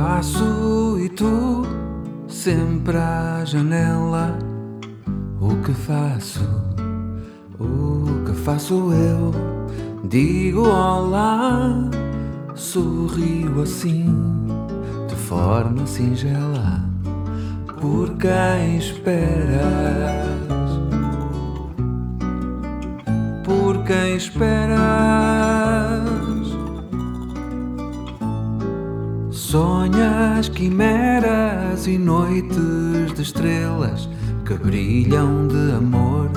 Passo e tu sempre à janela. O que faço? O que faço eu? Digo olá, sorrio assim, de forma singela. Por quem esperas? Por quem esperas? Sonhas quimeras e noites de estrelas que brilham de amor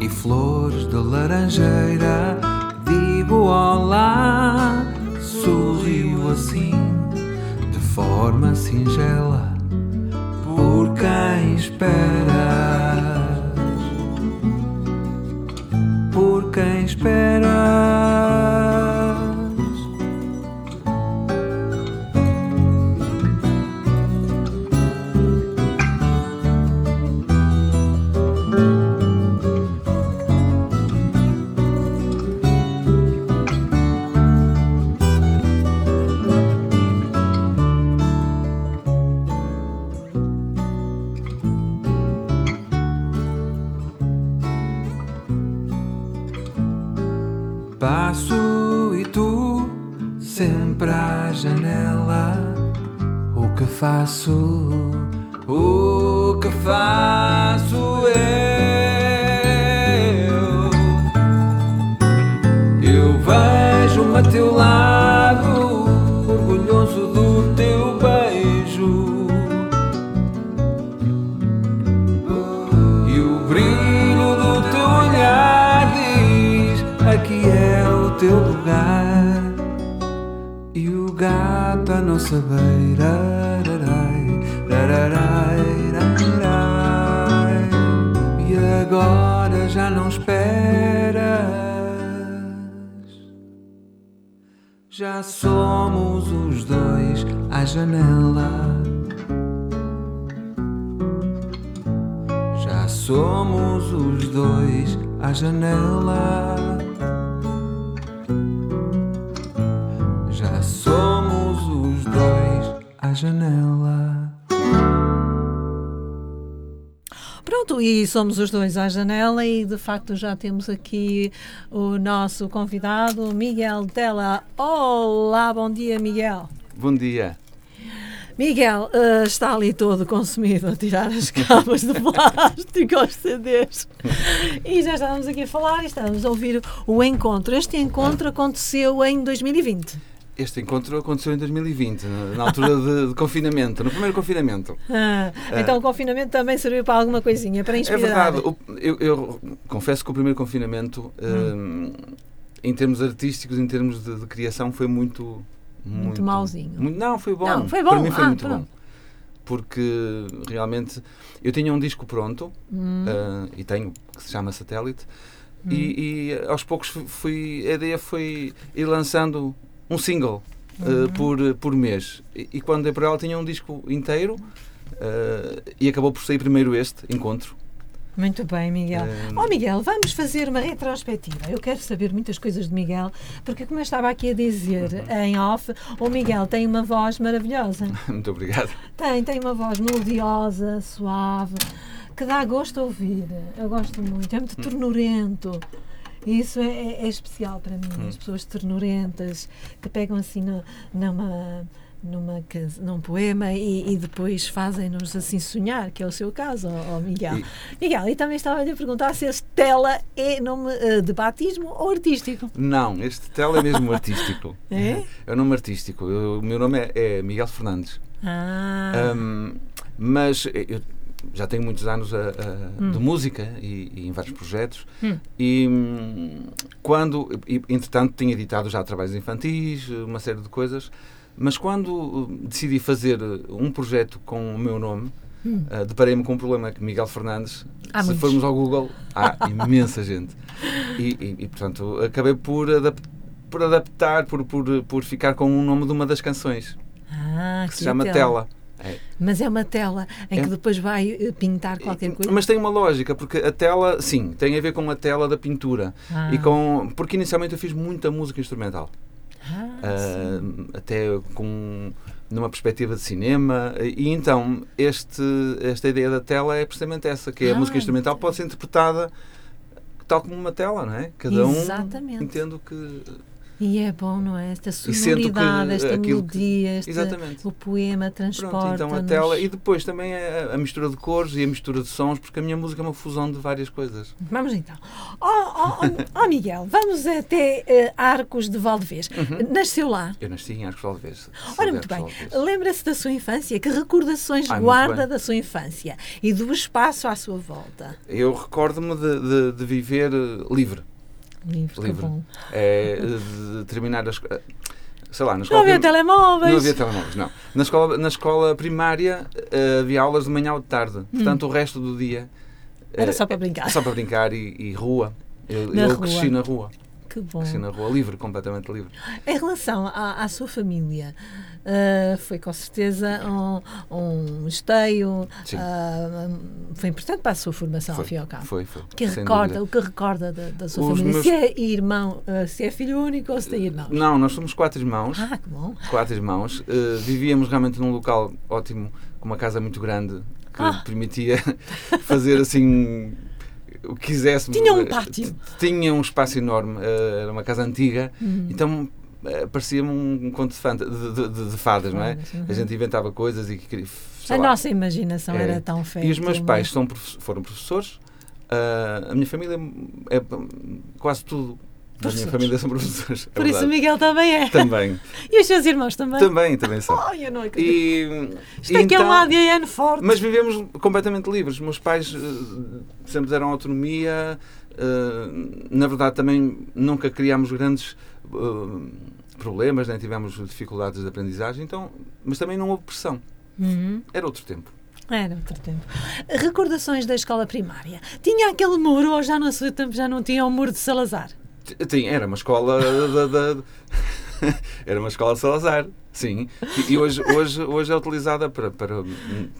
e flores de laranjeira. Digo olá, sorrio assim, de forma singela, por quem esperas, lugar. E o gato à nossa beira. E agora já não esperas. Já somos os dois à janela. Já somos os dois à janela. Janela. Pronto, e somos os dois à janela e de facto já temos aqui o nosso convidado, Miguel Della. Olá, bom dia, Miguel. Bom dia. Miguel eh, está ali todo consumido a tirar as capas de plástico aos CDs. E já estávamos aqui a falar e estávamos a ouvir o encontro. Este encontro aconteceu em 2020. Este encontro aconteceu em 2020, na- altura de, de confinamento, no primeiro confinamento. Ah, então o confinamento também serviu para alguma coisinha, para É inspirar. verdade, o- eu, eu confesso que o primeiro confinamento, hum, em termos artísticos, em termos de, de criação, foi muito. Muito mauzinho. muito- não, foi bom. Não, foi Para bom. mim foi Ah, muito pronto. bom. Porque realmente eu tinha um disco pronto, Hum, ah, e tenho, que se chama Satélite, hum. e, e aos poucos fui, a ideia foi ir lançando um single uh, Uhum. por, por mês. E, e quando dei por ela tinha um disco inteiro uh, e acabou por sair primeiro este, Encontro. Muito bem, Miguel. Um, Oh Miguel, vamos fazer uma retrospectiva. Eu quero saber muitas coisas de Miguel, porque como eu estava aqui a dizer Uhum. em off, o Miguel tem uma voz maravilhosa. Muito obrigado. Tem, tem uma voz melodiosa, suave, que dá gosto a ouvir. Eu gosto muito, é muito ternurento. E isso é, é- é especial para mim, Hum. as pessoas ternurentas que pegam assim no- numa, numa, num poema e, e depois fazem-nos assim sonhar, que é o seu caso, ó, ó Miguel. E- Miguel, e também estava-lhe a perguntar se este Tela é nome eh, de batismo ou artístico. Não, este tel é mesmo artístico. É? É um nome artístico. Eu- o meu nome é, é Miguel Fernandes. Ah, Um, mas eu já tenho muitos anos a- a- de música e, e em vários projetos. Hum. E hum, quando, e, entretanto, tinha editado já trabalhos infantis, uma série de coisas. Mas quando uh, decidi fazer uh, um projeto com o meu nome, Hum. uh, deparei-me com um problema que Miguel Fernandes, Há se muitos. formos ao Google, há imensa gente. E, e- portanto, acabei por, adap- por adaptar, por, por, por ficar com o nome de uma das canções, ah, que se chama Tela. É. Mas é uma tela em É. que depois vai eh, pintar qualquer coisa. Mas tem uma lógica, porque a tela, sim, tem a ver com a tela da pintura. Ah. E com, porque inicialmente eu fiz muita música instrumental. Ah, sim. até com, numa perspectiva de cinema. E então, este, esta ideia da tela é precisamente essa, que é a Ah, música instrumental pode ser interpretada tal como uma tela, não é? Cada um Exatamente. entende o que... E é bom, não é? Esta sento que sonoridade, esta aquilo que- melodia, este, Exatamente. o poema transporta Pronto, então a tela e depois também a, a mistura de cores e a mistura de sons, porque a minha música é uma fusão de várias coisas. Vamos então. Ó oh, oh, oh, Miguel, vamos até eh, Arcos de Valdevez. Uhum. Nasceu lá. Eu nasci em Arcos de Valdevez. Ora, muito bem. Lembra-se da sua infância? Que recordações Ai, guarda da sua infância e do espaço à sua volta? Eu recordo-me de, de- de viver eh, livre. Livre, que Livre. É, de terminar a escola. Sei lá, na Não escola. havia prim- telemóveis. Não havia telemóveis, não. Na escola, na escola primária eh, havia aulas de manhã ou de tarde. Portanto, o resto do dia. Hum. Era eh, só para brincar. Só para brincar e, e rua. Eu, eu rua. cresci na rua. Que bom. Cresci na rua, livre, completamente livre. Em relação à, à sua família, ah, foi com certeza um, um esteio, ah, foi importante para a sua formação, ao Foi, fim e ao cabo. foi, foi. O que recorda, o que recorda da, da sua Os família? meus- Se é irmão, ah, se é filho único ou se tem irmãos? Não, nós somos quatro irmãos. Ah, que bom. quatro irmãos. Vivíamos realmente num local ótimo, com uma casa muito grande que Ah. permitia fazer assim o que quiséssemos. Tinha um Eh, pátio. Tinha um espaço enorme, eh, era uma casa antiga, Uhum. então eh, parecia-me um conto de, fanta- de, de- de- fadas, não é? Uhum. A gente inventava coisas e A lá. nossa imaginação É. era tão feita. E os meus pais são, foram professores. Ah, a minha família é quase tudo da minha família são professores. é Por isso o verdade. Miguel também é. Também. E os seus irmãos também? Também, também são. Ai, eu não acredito. E, Isto aqui é um então- ADN forte. Mas vivemos completamente livres. Meus pais eh, sempre deram autonomia. eh, na verdade, também nunca criámos grandes eh, problemas, nem tivemos dificuldades de aprendizagem. Então, mas também não houve pressão. Uhum. Era outro tempo. Era outro tempo. Recordações da escola primária. Tinha aquele muro ou já no seu tempo já não tinha o muro de Salazar? Sim, era uma escola era uma escola de Salazar, sim. E, e hoje, hoje, hoje é utilizada para, para,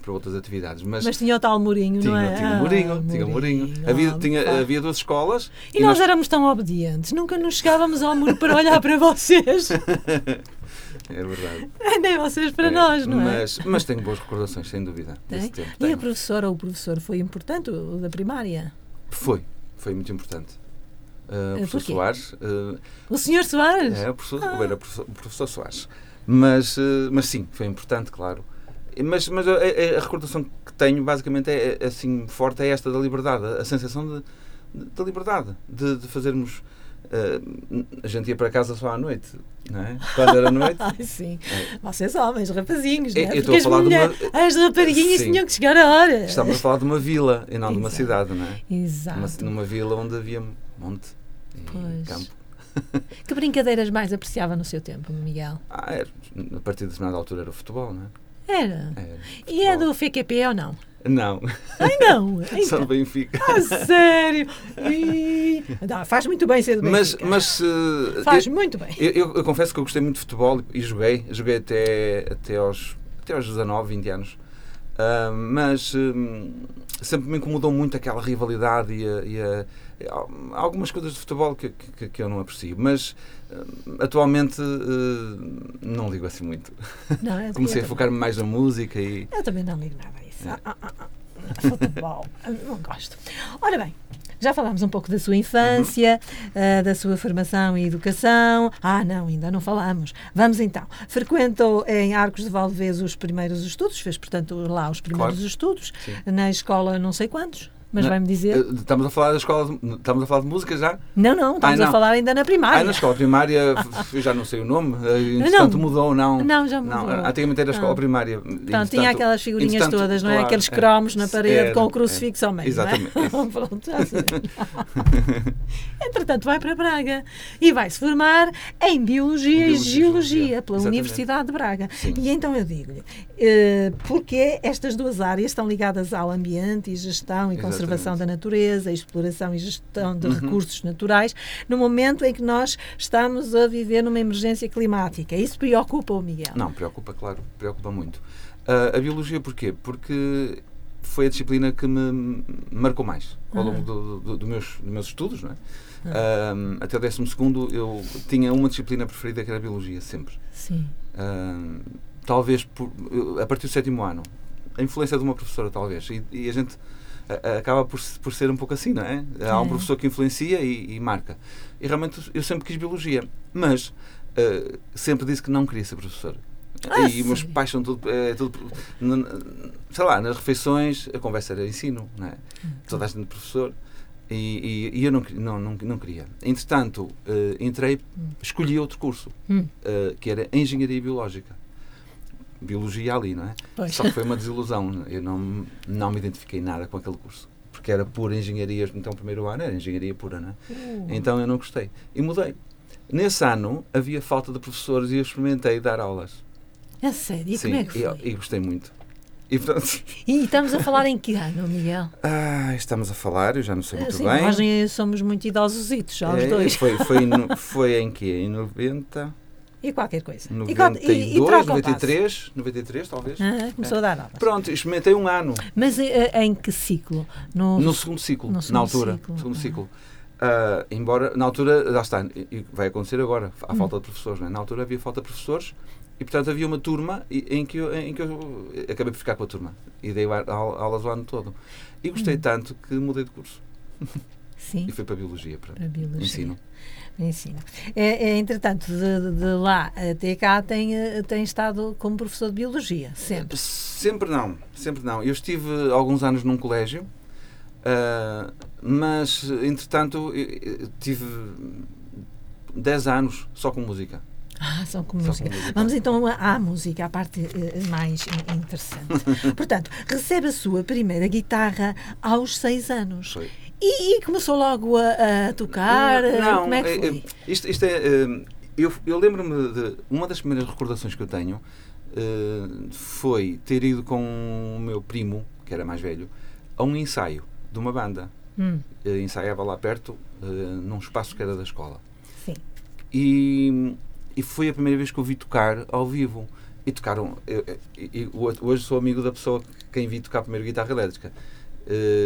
para outras atividades. Mas, Mas, tinha o tal murinho, tinha, não é? tinha Ah, um murinho, tinha um murinho. Havia, ah, tinha, havia duas escolas. E nós nós- éramos tão obedientes, nunca nos chegávamos ao muro para olhar para vocês. É verdade. Nem vocês para É, nós, não é? mas, mas tenho boas recordações, sem dúvida, desse Tem? tempo. E a tenho. professora ou o professor foi importante, o da primária? Foi, foi muito importante. Uh, o professor porquê? Soares, uh, O senhor Soares? é, o professor, Ah. era o professor, professor Soares. Mas, uh, mas sim, foi importante, claro. Mas, mas a, a- recordação que tenho, basicamente, é, é, assim, forte, é esta da liberdade, a, sensação de, de, da liberdade, de, de fazermos. uh, a gente ia para casa só à noite, não é? Quando era noite. Sim. É. Vocês homens, rapazinhos, Eu- não é? eu estou Porque a as, de uma- as rapariguinhas Sim. tinham que chegar a hora. Estamos a falar de uma vila e não de uma Exato. cidade, não é? Exato. Numa, numa vila onde havia monte e Pois. campo. Que brincadeiras mais apreciava no seu tempo, Miguel? Ah, era, a partir de determinada altura era o futebol, não Era. é? Era E é do FQP ou não? Não, Ai, não. só Então, do Benfica. a sério. Ih, não, faz muito bem ser do Mas, Benfica. mas eh, Faz eu, muito bem. eu, eu- eu confesso que eu gostei muito de futebol e joguei. Joguei até, até, aos, até aos 19, 20 anos. Ah, mas hum, sempre me incomodou muito aquela rivalidade e, a- e a- há algumas coisas de futebol que, que, que eu não aprecio. Mas hum, atualmente eh, não ligo assim muito. Não, Comecei a focar-me mais na música e. eu também não ligo nada a isso. É. Ah, ah, ah. Futebol. Não gosto. Ora bem. Já falámos um pouco da sua infância, ah, da sua formação e educação. Ah, não, ainda não falamos. Vamos então. Frequentou em Arcos de Valdevez os primeiros estudos, fez, portanto, lá os primeiros Claro. estudos. Sim. Na escola não sei quantos, mas vai-me dizer. Eh, Estamos a falar da escola, de- estamos a falar de música já? Não, não, estamos Ai, a não. falar ainda na primária. Ah, na escola primária, eu já não sei o nome, eh, entretanto mudou ou não. Não, já mudou. Não, antigamente era a escola Não. primária. Então, tinha aquelas figurinhas todas, não é? claro, Aqueles é. cromos na parede com o é. crucifixo ao meio, Exatamente. não é? Pronto, já sei. Entretanto, vai para Braga e vai se formar em Biologia, Biologia e Geologia pela Exatamente. Universidade de Braga. Sim. E então eu digo-lhe, eh, porque estas duas áreas estão ligadas ao ambiente e gestão e conservação Exatamente. da natureza, exploração e gestão de Uhum. recursos naturais, no momento em que nós estamos a viver numa emergência climática. Isso preocupa o Miguel? Não, preocupa, claro, preocupa muito. Ah, a biologia porquê? Porque foi a disciplina que me marcou mais ao longo Ah. do, do- do meus, dos meus estudos, não é? Ah, até o 12 eu tinha uma disciplina preferida que era a biologia, sempre. Sim. Talvez por, a partir do sétimo ano. A influência de uma professora, talvez. E, e a gente acaba por, por ser um pouco assim, não é? Há um É. professor que influencia e, e marca. E realmente eu sempre quis biologia, mas eh, sempre disse que não queria ser professor. Ah, e meus pais são tudo, é, tudo sei lá, nas refeições a conversa era ensino, não é? Hum. Toda a gente professor. E, e- e eu não, não, não, não queria. Entretanto, eh, entrei, escolhi outro curso, Hum. eh, que era Engenharia Biológica. Biologia ali, não é? Pois. Só que foi uma desilusão. Eu não, não me identifiquei nada com aquele curso. Porque era pura engenharia, então o primeiro ano era engenharia pura, não é? Uh, Então eu não gostei. E mudei. Nesse ano havia falta de professores e eu experimentei dar aulas. a sério? E como é que e, foi? e gostei muito. E portanto, E estamos a falar em que ano, Miguel? ah, estamos a falar, eu já não sei muito Sim, bem. nós somos muito idosositos, já os É, dois. Foi, foi, no- foi em que? Em 90, E qualquer coisa. E qual- 92, e, e troca o passo. 93, 93 talvez. Ah, começou a dar aulas. Pronto, experimentei um ano. Mas eh, em que ciclo? No, No segundo ciclo, No na segundo altura. ciclo, Segundo ah. ciclo. Ah, embora, na altura, lá está, e vai acontecer agora, há Hum. falta de professores, não é? Na altura havia falta de professores e, portanto, havia uma turma em que eu, em que eu acabei por ficar com a turma e dei a- au- aulas o ano todo. E gostei Hum. tanto que mudei de curso Sim, e fui para a Biologia, para para Biologia. ensino. Ensino. É, é, entretanto, de, de lá até cá tem, tem estado como professor de Biologia, sempre. Sempre não, sempre não. Eu estive alguns anos num colégio, ah, mas, entretanto, tive 10 anos só com música. Ah, são com Só música. com música. Vamos então à música, à parte eh, mais in- interessante. Portanto, recebe a sua primeira guitarra aos seis anos. Foi. E, e começou logo a, a tocar? Não, Como é que é- foi? é- isto, isto é. eh, eu eu lembro-me de. Uma das primeiras recordações que eu tenho eh, foi ter ido com o meu primo, que era mais velho, a um ensaio de uma banda. Hum, ensaiava lá perto, eh, num espaço que era da escola. sim. E, e foi a primeira vez que eu vi tocar ao vivo. E tocaram. eu- eu- eu- hoje sou amigo da pessoa que quem vi tocar primeiro guitarra elétrica.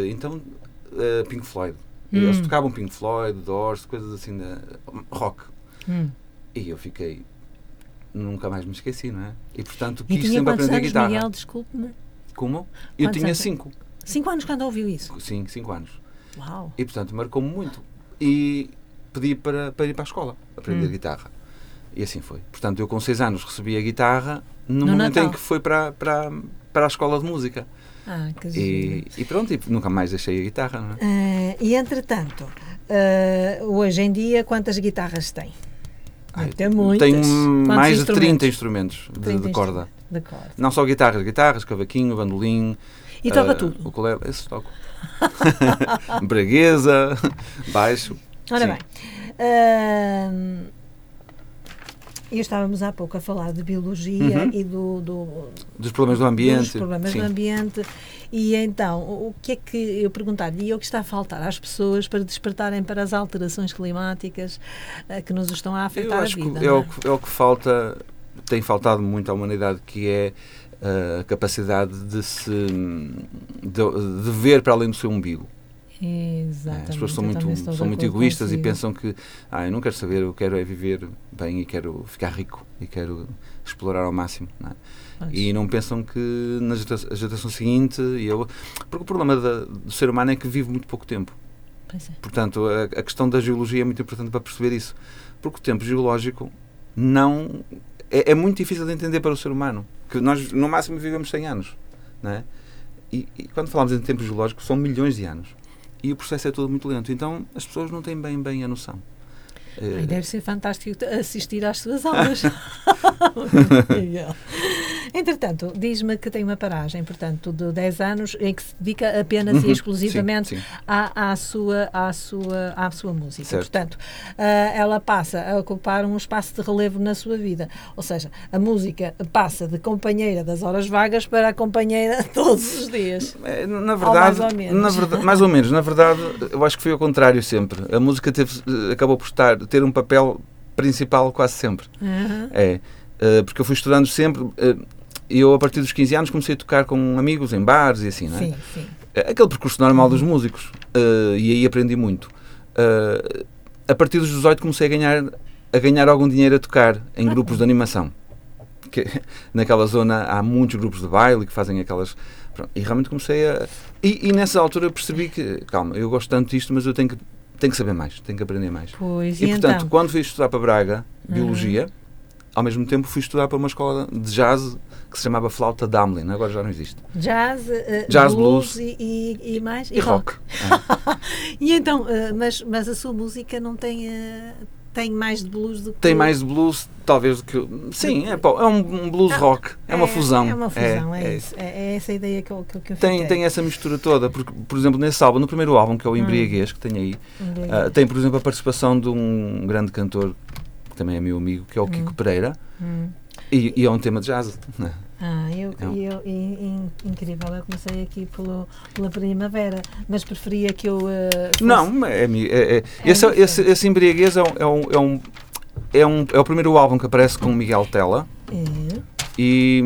Então, eh, Pink Floyd. Eles Hum. tocavam Pink Floyd, Doors, coisas assim, de, rock. Hum. E eu fiquei. Nunca mais me esqueci, não é? E portanto E quis tinha sempre aprender anos, guitarra. Miguel? Desculpe-me. Como? Eu Quantos tinha anos? cinco. Cinco anos quando ouviu isso? Sim, cinco anos. Uau. E portanto marcou-me muito. E pedi para, para ir para a escola aprender Hum. guitarra. E assim foi. Portanto, eu com seis anos recebi a guitarra no, No momento Natal. em que foi para, para, para a escola de música. Ah, que. E, e pronto, e nunca mais deixei a guitarra, não é? Eh, e entretanto, eh, hoje em dia, quantas guitarras tem? Ai, ter muitas. Tenho Quantos mais de instrumentos? 30 instrumentos de, 30 de corda. De corda. Não só guitarras, guitarras, cavaquinho, bandolim. E toca ah, tudo. O ukulele, esse toco. Braguesa, baixo. Ora sim. bem. ahm, e estávamos há pouco a falar de biologia Uhum. e do, do, Dos problemas do ambiente. dos problemas sim. do ambiente. E então, o que é que eu perguntar-lhe, e o que está a faltar às pessoas para despertarem para as alterações climáticas eh, que nos estão a Eu afetar a acho vida? que é não o, que é o que falta, tem faltado muito à humanidade, que é uh, a capacidade de se de, de ver para além do seu umbigo. Exatamente. As pessoas são muito, são muito egoístas e consigo. pensam que ah, eu não quero saber, eu quero é viver bem e quero ficar rico e quero explorar ao máximo. não é? E não pensam que na geração, geração seguinte, e eu, porque o problema da- do ser humano é que vive muito pouco tempo. É. Portanto, a, a questão da geologia é muito importante para perceber isso. Porque o tempo geológico não é, é muito difícil de entender para o ser humano. Que nós, no máximo, vivemos 100 anos. Não é? e, e quando falamos em tempo geológico, são milhões de anos. E o processo é todo muito lento. Então, as pessoas não têm bem, bem a noção. Eh, Ai, deve ser fantástico assistir às suas aulas. Entretanto, diz-me que tem uma paragem, portanto, de 10 anos em que se dedica apenas Uhum, e exclusivamente sim, sim. À, à, sua, à, sua, à sua música. Certo. Portanto, ah, ela passa a ocupar um espaço de relevo na sua vida. Ou seja, a música passa de companheira das horas vagas para a companheira todos os dias. É, na Ou verdade, mais ou menos. na verdade, mais ou menos. Na verdade, eu acho que foi ao contrário sempre. A música teve, eh, acabou por estar, ter um papel principal quase sempre. Aham. É, eh, porque eu fui estudando sempre. Eh, eu, a partir dos 15 anos, comecei a tocar com amigos em bares e assim, não é? Sim, sim. Aquele percurso normal dos músicos. eh, e aí aprendi muito. Eh, a partir dos 18 comecei a ganhar, a ganhar algum dinheiro a tocar em grupos de animação. que naquela zona há muitos grupos de baile que fazem aquelas. pronto, e realmente comecei a. E, e nessa altura percebi que, calma, eu gosto tanto disto, mas eu tenho que, tenho que saber mais, tenho que aprender mais. Pois, E, e, portanto, então? quando fui estudar para Braga, Uhum. Biologia, ao mesmo tempo fui estudar para uma escola de jazz que se chamava Flauta Damlin, agora já não existe. Jazz, eh, Jazz, blues, blues. E, e, e mais? E, rock. É. E então, eh, mas, mas a sua música não tem, eh, tem mais de blues do que. Tem mais de blues, talvez, do que. Sim, é, pá, é um, blues Ah, rock, é uma fusão. É uma fusão, é, é isso. É, é essa a ideia que eu, que, eu- que eu Tem, fiquei. tem essa mistura toda, porque, por exemplo, nesse álbum, no primeiro álbum, que é o Hum. Embriaguez, que tem aí, ah, tem, por exemplo, a participação de um grande cantor, que também é meu amigo, que é o Kiko Pereira, Hum. E, e é um tema de jazz. né? Ah, eu, É eu, in- in- incrível, eu comecei aqui pelo, pela primavera, mas preferia que eu. eh, fosse- Não, é, é, é, É esse, esse, esse Embriaguez é um, é, um, é, um, é, um- é o primeiro álbum que aparece com o Miguel Tela É. e,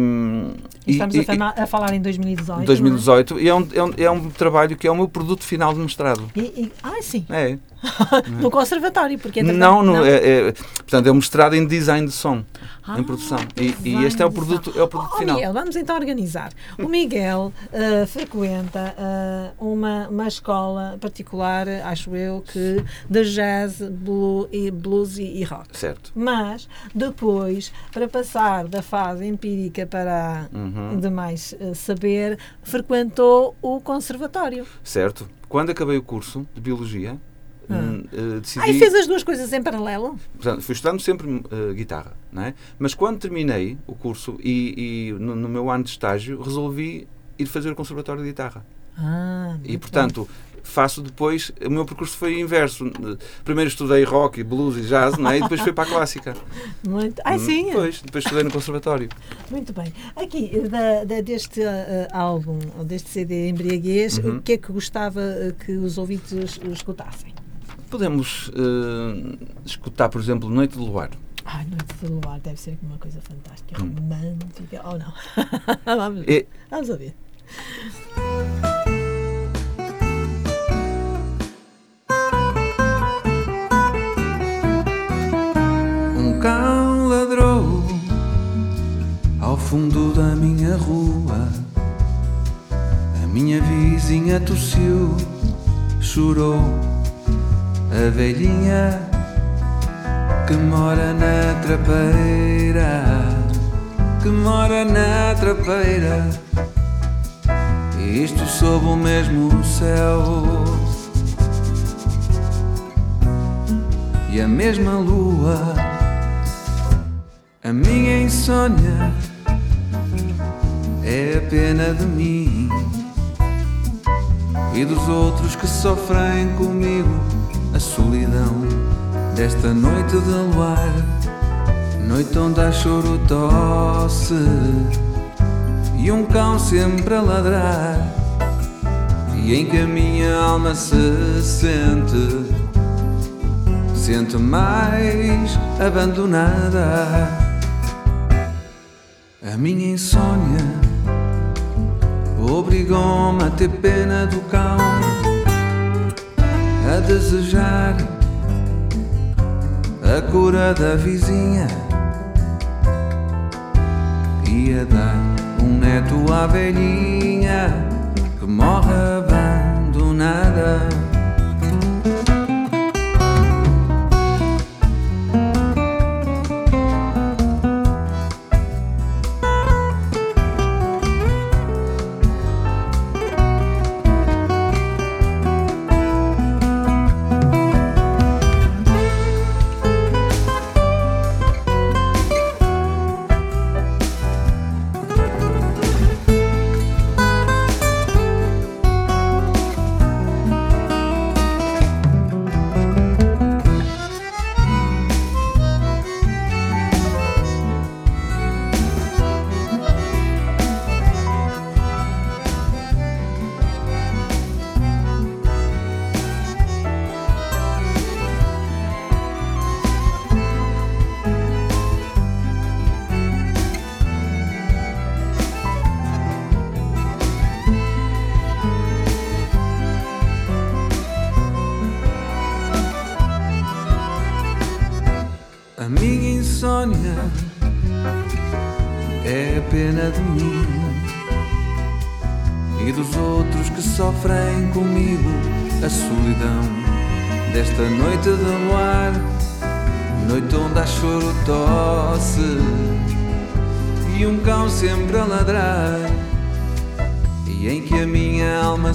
E estamos e- a, a falar em 2018. e 2018 e é um, é, um, é um trabalho que é o meu produto final de mestrado. é? E, e, ah, sim, É. no conservatório, porque Não, no, É, é- portanto, é um mestrado em design de som, Ah, em produção. E, e este é o produto, é o produto Oh, final. Miguel, vamos então organizar. O Miguel eh, frequenta eh, uma, uma escola particular, acho eu, que de jazz, blue, e blues e, e rock. Certo. Mas depois, para passar da fase empírica para Uhum. de mais eh, saber, frequentou o conservatório. Certo. Quando acabei o curso de Biologia. Hum, eh, decidi. Ah, e fez as duas coisas em paralelo? Portanto, fui estudando sempre eh, guitarra, não é? Mas quando terminei o curso e, e no, no meu ano de estágio, resolvi ir fazer o conservatório de guitarra. Ah, E, portanto, faço depois. O meu percurso foi inverso. Primeiro estudei rock, blues e jazz, não é? E depois fui para a clássica. bem. Muito... Ai, sim, Depois, depois estudei no conservatório. muito bem. Aqui, da, da- deste eh, álbum, deste CD Embriaguez, Uhum. o que é que gostava que os ouvintes escutassem? Podemos eh, escutar, por exemplo, Noite de Luar. Ai, Noite de Luar deve ser uma coisa fantástica, Hum. romântica. Ou não? vamos, É, vamos ouvir. Um cão ladrou ao fundo da minha rua. A minha vizinha tossiu, chorou. A velhinha que mora na trapeira, que mora na trapeira. Isto sob o mesmo céu. e a mesma lua. A minha insônia é a pena de mim e dos outros que sofrem comigo a solidão desta noite de luar, noite onde há choro tosse e um cão sempre a ladrar e em que a minha alma se sente sente mais abandonada. A minha insônia obrigou-me a ter pena do cão, a desejar a cura da vizinha e a dar um neto à velhinha que morre abandonada.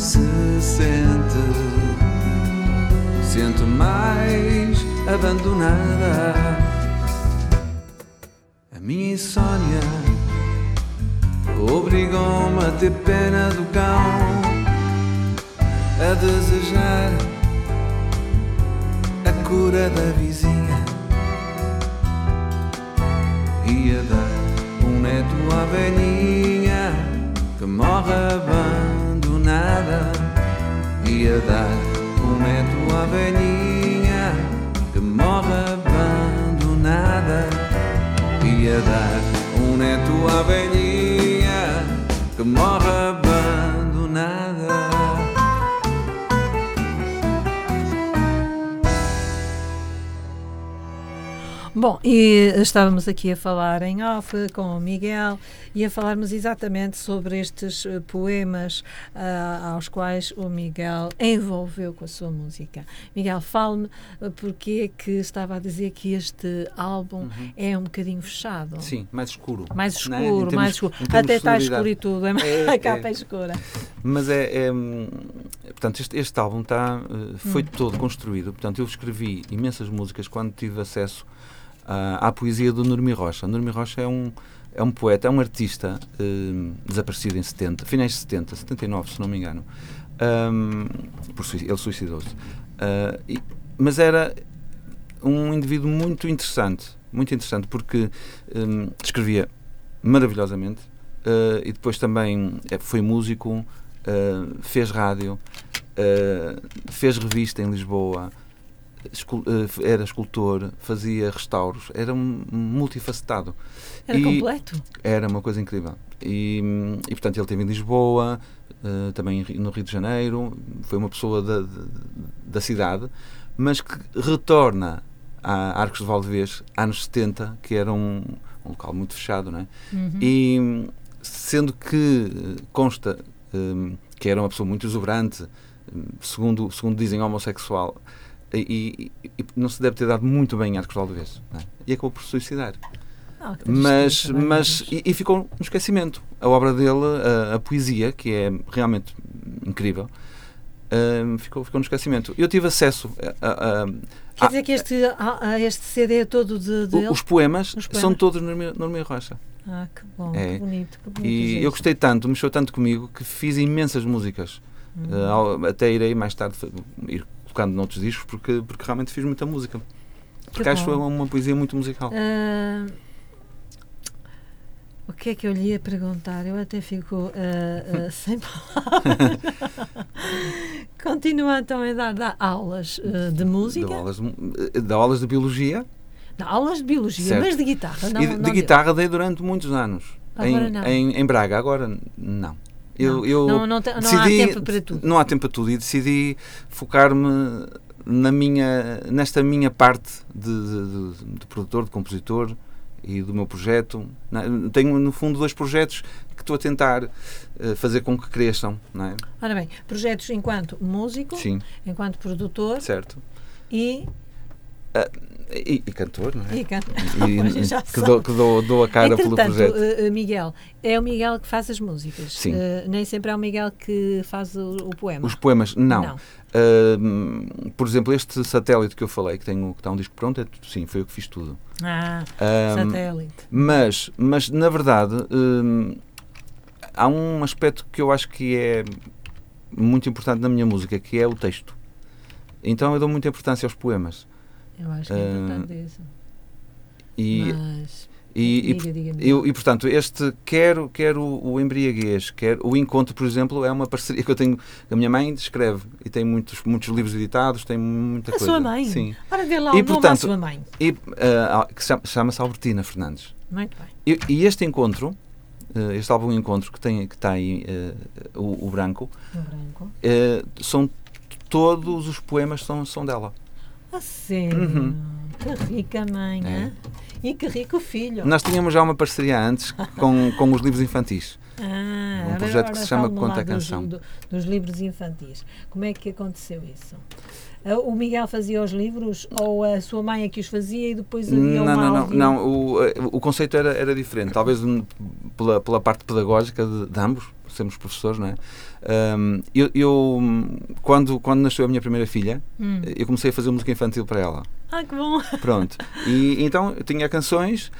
Se sente, sente mais abandonada. A minha insônia obrigou-me a ter pena do cão, a desejar a cura da vizinha e a dar um neto à velhinha que morre abandonada e a dar neto à velhinha que morre abandonada e a dar um neto à velhinha que morre abandonada. Bom, e estávamos aqui a falar em off com o Miguel e a falarmos exatamente sobre estes eh, poemas ah, aos quais o Miguel envolveu com a sua música. Miguel, fale-me uh, porque é que estava a dizer que este álbum é um bocadinho fechado. Sim, mais escuro. Mais Uhum. né? Escuro, termos- mais escuro. Até está escuro e tudo, é, É, a capa é é. escura. Mas é. é, hum, portanto, este, este álbum está, eh, foi Hum. todo construído. Portanto, eu escrevi imensas músicas quando tive acesso à, poesia do Nurmi Rocha. Nurmi Rocha é um, é um poeta, é um artista eh, desaparecido em 70, finais de 70, 79, se não me engano. Hum, por ele suicidou-se. E- mas era um indivíduo muito interessante, muito interessante, porque hum, escrevia maravilhosamente ah, e depois também eh, foi músico, ah, fez rádio, fez revista em Lisboa, era escultor, fazia restauros, era um multifacetado. Era E- completo. Era uma coisa incrível. E, e, portanto ele esteve em Lisboa, eh, também no Rio de Janeiro, foi uma pessoa da, da, da cidade, mas que retorna a Arcos de Valdevez, anos 70, que era um, um local muito fechado, não é? Uhum. E sendo que eh, consta eh, que era uma pessoa muito exuberante, eh, segundo, segundo dizem homossexual, e, e- e não se deve ter dado muito bem em Arcos de Valdevez, não é? e acabou por se suicidar. Ah, Mas, meu mas e, e ficou no esquecimento. A obra dele, a, a poesia, que é realmente incrível, hum, ficou, ficou no esquecimento. Eu tive acesso a, a- a- Quer dizer que este, a, a este CD é todo de, dele? os poemas, Os são poemas? todos no Normi- Normi Rocha. Ah, que bom, É. que bonito, que bonito. E eu gostei tanto, mexeu tanto comigo, que fiz imensas músicas. Hum. Uh, até irei mais tarde ir colocando noutros discos, porque, porque realmente fiz muita música. Porque acho bom. uma poesia muito musical. Ah, o que é que eu lhe ia perguntar? Eu até fico ah, ah, sem palavras. Continua então a dar, dar aulas de música, Dá aulas, de- dá aulas de biologia Não, aulas de biologia, Certo. mas de guitarra. Não, e de, não de guitarra dei durante muitos anos. Agora em, não. Em, em Braga, agora não. Eu, Não, eu não, não, não há decidi- tempo para tudo. Não há tempo para tudo e decidi focar-me na minha, nesta minha parte de, de- de- de produtor, de compositor e do meu projeto. Tenho, no fundo, dois projetos que estou a tentar eh, fazer com que cresçam, não é? Ora bem, projetos enquanto músico, Sim, enquanto produtor certo. e, E, e cantor, não é? e canto. Já que dou, que dou, dou a cara pelo Entretanto, projeto. eh, eh, Miguel, é o Miguel que faz as músicas. Sim. Eh, nem sempre é o Miguel que faz o, o poema. Os poemas, não. Não. Ahm, por exemplo, este satélite que eu falei, que, tenho, que está um disco pronto, é, sim, foi eu que fiz tudo. Ah, satélite. mas, mas, na verdade, há um aspecto que eu acho que é muito importante na minha música, que é o texto. Então eu dou muita importância aos poemas. Eu acho que é ah, importante isso. E, Mas, e, e, diga, diga, diga. eu- e, portanto, este quero, quero o embriaguez, quero o encontro, por exemplo, é uma parceria que eu tenho. A minha mãe escreve e tem muitos, muitos livros editados, tem muita a coisa. sua mãe? Sim. Ora, vê lá E, o nome à portanto, sua mãe. E, ah, que se chama- chama-se Albertina Fernandes. Muito bem. E, e este encontro, eh, este álbum encontro que tem que está aí eh, o, o branco, No branco. eh, são todos os poemas são, são dela. A sério? Uhum. Que rica mãe, É. hã? E que rico filho. Nós tínhamos já uma parceria antes com, com os livros infantis. Ah, Um projeto que se chama Conta a dos- Canção. do- dos livros infantis. Como é que aconteceu isso? Ah, O Miguel fazia os livros ou a sua mãe é que os fazia e depois havia Não, uma não, não, áudio? não. O, eh, o conceito era, era diferente. Talvez pela, pela parte pedagógica de, de ambos, sermos professores, não é? Hum, eu, eu, quando, quando nasceu a minha primeira filha, Hum. eu comecei a fazer música infantil para ela. Ah, que bom! Pronto. E então eu tinha canções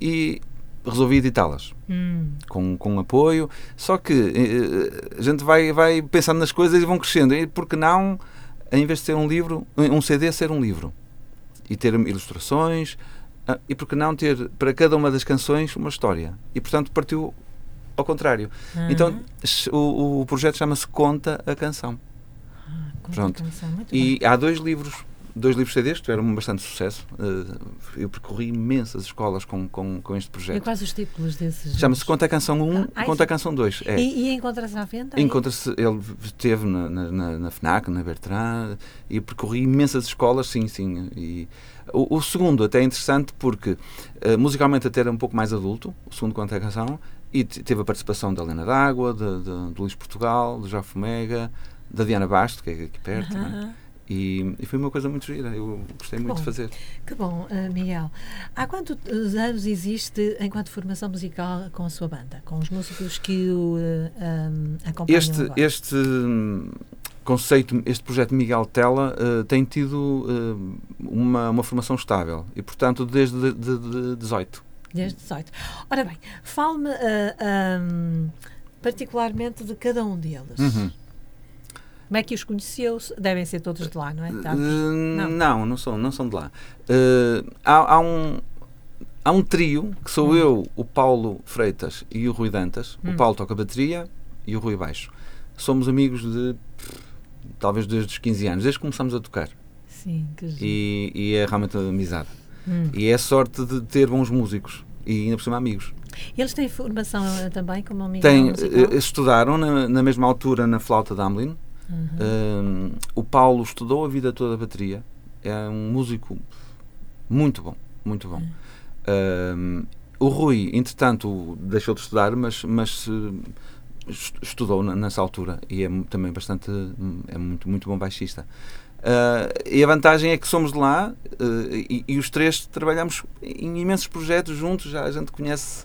e resolvi editá-las. Hum. com, com apoio. Só que eh, a gente vai, vai pensando nas coisas e vão crescendo. E por que não, em vez de ser um livro, um CD, ser um livro? E ter ilustrações. ah, E por que não ter para cada uma das canções uma história? E portanto partiu ao contrário. Ah, Então o, o projeto chama-se Conta a Canção. conta a pronto. canção, muito bem. E há dois livros, dois livros CDs tiveram bastante sucesso. Eh, Eu percorri imensas escolas com, com, com este E projeto. quais os títulos desses? Chama-se? Conta a Canção 1 Ah, e Conta a Canção 2. É. E, e encontra-se à venda? Encontra-se, ele esteve na, na, na- na FNAC, na Bertrand, e percorri imensas escolas, sim, sim. E o, o segundo até é interessante porque eh, musicalmente até era um pouco mais adulto, o segundo quanto à canção, e te- teve a participação da Helena D'Água, do Luís Portugal, do Jafo Mega, da Diana Basto, que é aqui perto, é? Aham. e, e foi uma coisa muito gira, eu gostei muito Bom. de fazer. Que bom, ah, Miguel. Há quantos anos existe enquanto formação musical com a sua banda? Com os músicos que o ah, ah, acompanham Este, agora? este hum, conceito, este projeto Miguel Tela eh, tem tido eh, uma, uma formação estável e, portanto, desde de, de, de 18. Desde 18. Ora bem, fale-me ah, ah, particularmente de cada um deles. Uhum. Como é que os conheceu? Devem ser todos de lá, não é? Tá. Eh, Não. não, não são, não são de lá. Eh, há, há um, há um trio que sou Hum. eu, o Paulo Freitas e o Rui Dantas. Hum. O Paulo toca bateria e o Rui baixo. Somos amigos de talvez desde os 15 anos, desde que começamos a tocar. Sim, que. E, e é realmente amizade. Hum. E é sorte de ter bons músicos e ainda por cima amigos. Eles têm formação ah, também, como Miguel Tem, musical? eh, estudaram na, na mesma altura na flauta de Amlin. Uhum. Um, o Paulo estudou a vida toda a bateria. É um músico muito bom, muito bom. Um, o Rui, entretanto, deixou de estudar, mas, mas eh, est- estudou nessa altura e é também bastante, é muito, muito bom baixista. Uh, e a vantagem é que somos de lá uh, e, e os três trabalhamos em imensos projetos juntos, já a gente conhece,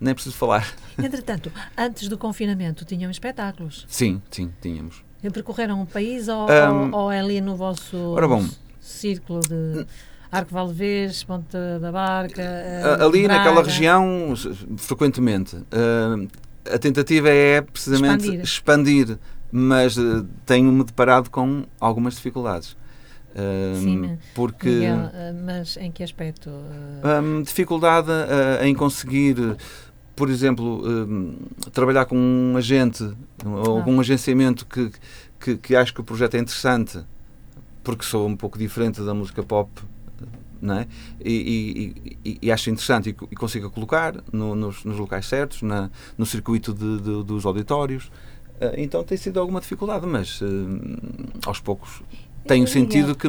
nem preciso falar. Entretanto, antes do confinamento, tinham espetáculos. Sim, sim, tínhamos. E percorreram o país ou, Ahm, ou, ou é ali no vosso ora bom. círculo de Arco Valdevez, Ponta da Barca? Ah, ali Braga? naquela região, frequentemente. A tentativa é precisamente Expandir. expandir, mas ah, tenho-me deparado com algumas dificuldades. Ah, Sim, porque Miguel, eh, mas em que aspecto? eh, hum, dificuldade em conseguir, por exemplo, trabalhar com um agente ou Ah. com um agenciamento que, que, que acho que o projeto é interessante, porque sou um pouco diferente da música pop, não é? E, e- e- acho interessante e, e consigo a colocar no- nos, nos locais certos, na- no circuito de- de- dos auditórios. Ah, então tem sido alguma dificuldade, mas hum, aos poucos tenho Miguel, sentido que,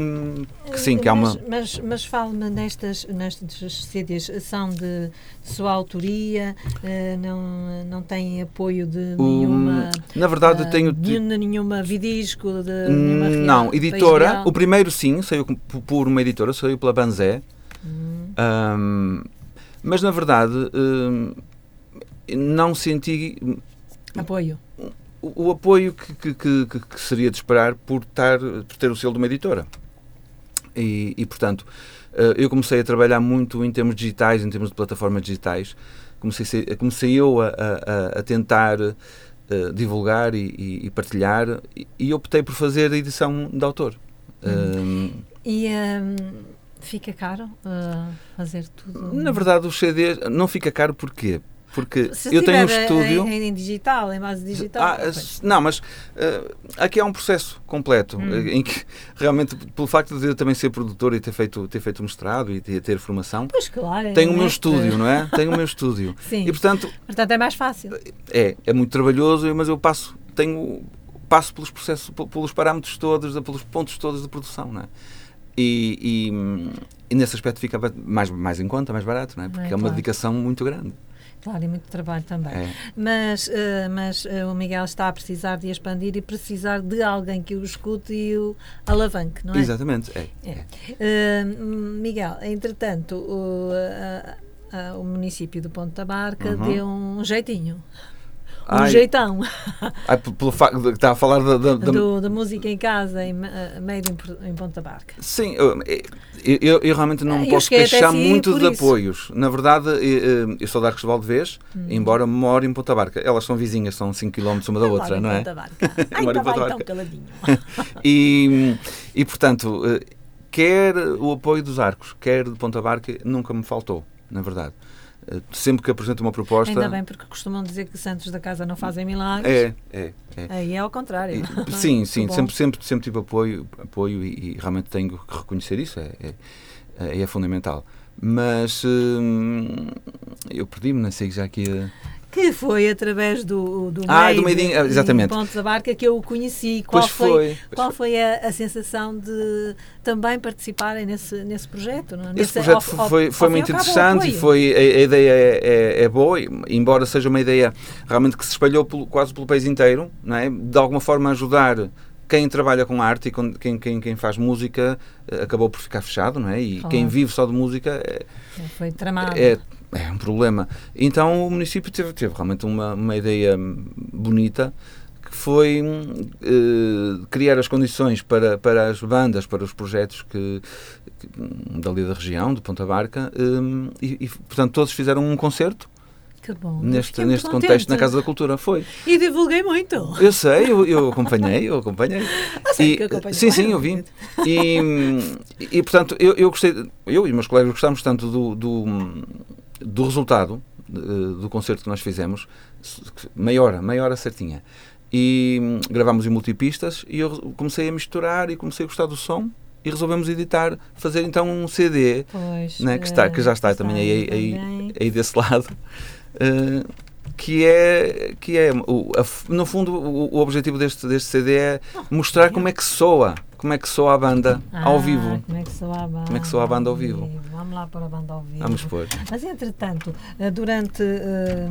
que sim, que há uma. Mas, mas, mas fale-me nestas, nestas CDs, são de, de sua autoria, eh, não, não têm apoio de O- nenhuma. na verdade, ah, tenho. de nenhuma vidisco, de nenhuma Hum, rea- Não, editora. O primeiro sim, saiu por uma editora, saiu pela Banzé. Hum, Ahm, mas na verdade hum, não senti apoio. O, o apoio que, que- que- que- seria de esperar por, por ter o selo de uma editora. E, e, portanto, eh, eu comecei a trabalhar muito em termos digitais, em termos de plataformas digitais. Comecei, comecei eu a, a- a- tentar eh, divulgar e, e- partilhar e, e optei por fazer a edição de autor. Hum, E hum, fica caro ah, fazer tudo? na verdade, os CDs não fica caro porquê? Porque Se eu tenho um estúdio. Em, em digital, em base digital. Ah, s- não, mas eh, aqui há um processo completo Hum. eh, em que realmente, pelo facto de eu também ser produtor e ter feito, ter feito mestrado e ter, ter formação, Pois claro. é tenho o meu estúdio, não é? Tenho o meu estúdio. Sim, E portanto, portanto é mais fácil. é, é muito trabalhoso, mas eu passo, tenho, passo pelos processos, pe- pelos parâmetros todos, pelos pontos todos de produção, não é? E, e, e nesse aspecto ficava mais, mais em conta, mais barato, não é? Porque É, é, uma claro. dedicação muito grande. Claro, e muito trabalho também. É. Mas, eh, mas eh, o Miguel está a precisar de expandir e precisar de alguém que o escute e o alavanque, não é? Exatamente. É. É. Eh, Miguel, entretanto, o, o município de Ponta Barca Uhum. deu um jeitinho. Um jeitão ai, pelo facto de que está a falar da. da- da- do, da música em casa em, eh, made em, em Ponta Barca. Sim, eu, eu, eu realmente não Ah, me eu posso queixar si muito de isso. apoios. Na verdade, eh, eh, eu sou de Arcos de Valdevez, Hum. embora moro em Ponta Barca. Elas são vizinhas, são 5 km uma da outra, não é? Ponta Barca. Ai, em estava Ponta aí tão Barca. caladinho. E, e portanto, eh, quer o apoio dos arcos, quer de Ponta Barca, nunca me faltou, na verdade. Eh, Sempre que apresento uma proposta. Ainda bem, porque costumam dizer que santos da casa não fazem milagres. É, é, é. Aí é ao contrário. E- sim, sim, sempre, sempre, sempre tive apoio, apoio e, e realmente tenho que reconhecer isso, é, é, é fundamental. Mas hum, eu perdi-me, não sei já aqui. Que foi através do, do Ah, Made do exatamente. Ponte da Barca que eu o conheci. Qual Pois foi, foi, qual foi. a, a sensação de também participarem nesse, nesse projeto? Não? é? Esse Nesse- projeto ao- foi, ao foi muito interessante e foi, a, a ideia é, é- é boa, embora seja uma ideia realmente que se espalhou pelo- quase pelo país inteiro, não é? de alguma forma ajudar quem trabalha com arte e com- quem, quem, quem faz música eh, acabou por ficar fechado, não é? E Claro. quem vive só de música é, Foi tramado. é, é um problema. Então o município teve, teve realmente uma, uma ideia bonita que foi eh, criar as condições para, para as bandas, para os projetos que, que, dali da região, de Ponta Barca, hum, e, e, portanto todos fizeram um concerto Que bom. neste, neste contexto na. Casa da Cultura. Foi. E divulguei muito. Eu sei, eu, eu acompanhei, eu acompanhei. Ah, sei E- que acompanhou. sim, sim, eu vi. E, e, portanto, eu, eu gostei, eu e meus colegas gostámos tanto do, do, do resultado eh, do concerto que nós fizemos, meia hora, meia hora certinha. E hum, gravámos em multipistas e eu comecei a misturar e comecei a gostar do som e resolvemos editar, fazer então um CD Pois, né, que, está, que já está eh, também aí, aí, aí desse lado, eh, que é, que é o, a no fundo, o, o objetivo deste, deste CD é mostrar como é que soa, como é que soa a banda ao Ah, vivo. Como é que soa a banda? Como é que soa a banda ao vivo? Vamos lá para a banda ao vivo. Vamos pôr. Mas, entretanto, eh, durante. eh,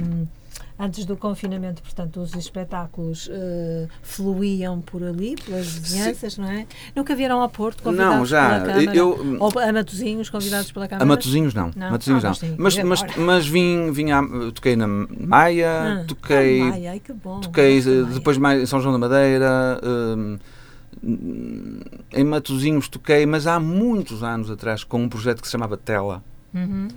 Antes do confinamento, portanto, os espetáculos eh, fluíam por ali, pelas vizinhanças, não é? Nunca vieram ao Porto convidados Não, já, pela Câmara? eu- Ou a Matosinhos convidados pela Câmara? A Matozinhos não, Não? Ah, não. mas sim, Mas, mas, vim, vim à- toquei na Maia, Ah, toquei, ah, Maia, ai, que bom. toquei Maia. depois mais em São João da Madeira, hum, em Matozinhos toquei, mas há muitos anos atrás, com um projeto que se chamava Tela. Uhum.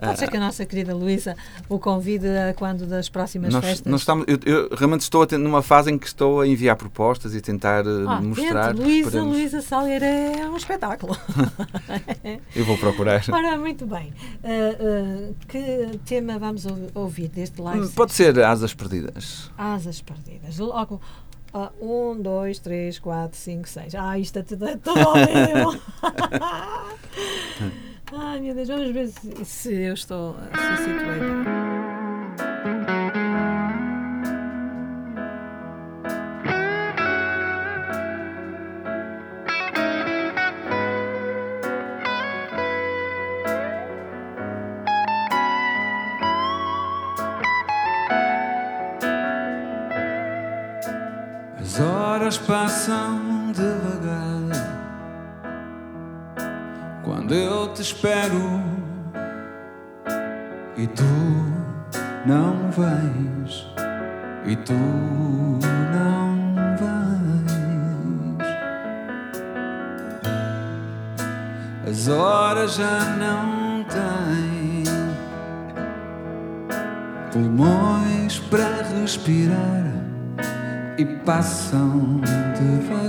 Pode ser que a nossa querida Luísa o convide a quando das próximas Nós, festas. nós estamos, eu, eu realmente estou numa fase em que estou a enviar propostas e tentar eh, Ah, mostrar. tente, Luísa. Luísa Salgueira é um espetáculo. Eu vou procurar. Ora, muito bem. Ah, ah, que tema vamos ou- ouvir deste live? Hum, Pode ser Asas Perdidas. Asas perdidas. Logo. Ah, um, dois, três, quatro, cinco, seis. Ah, isto é tudo, é tudo ao vivo. Ai, meu Deus, vamos ver se, se eu estou. Se situei bem. Tu não vens. As horas já não têm pulmões para respirar e passam devagar,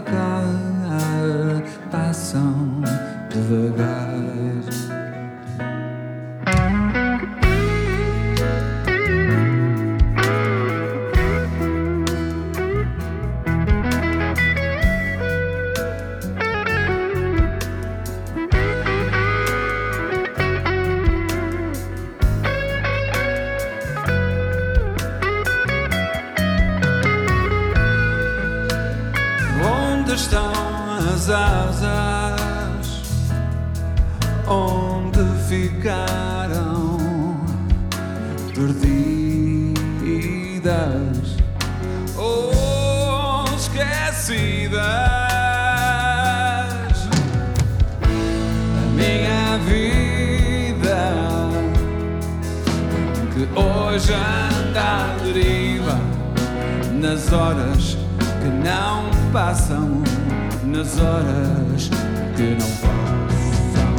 hoje anda à deriva nas horas que não passam, nas horas que não passam.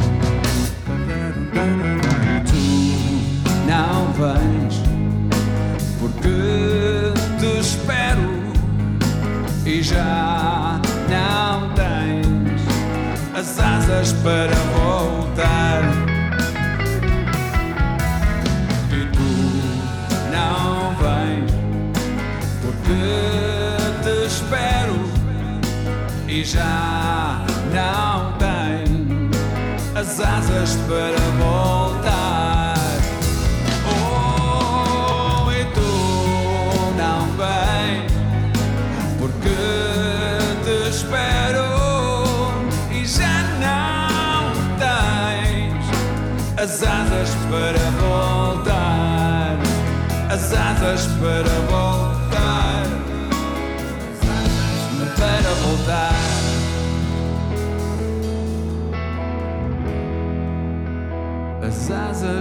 Tu não vens porque te espero e já não tens as asas para voltar. E já não tenho as asas para voltar. Oh, e tu não vens porque te espero e já não tens as asas para voltar, as asas para voltar,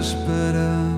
asas para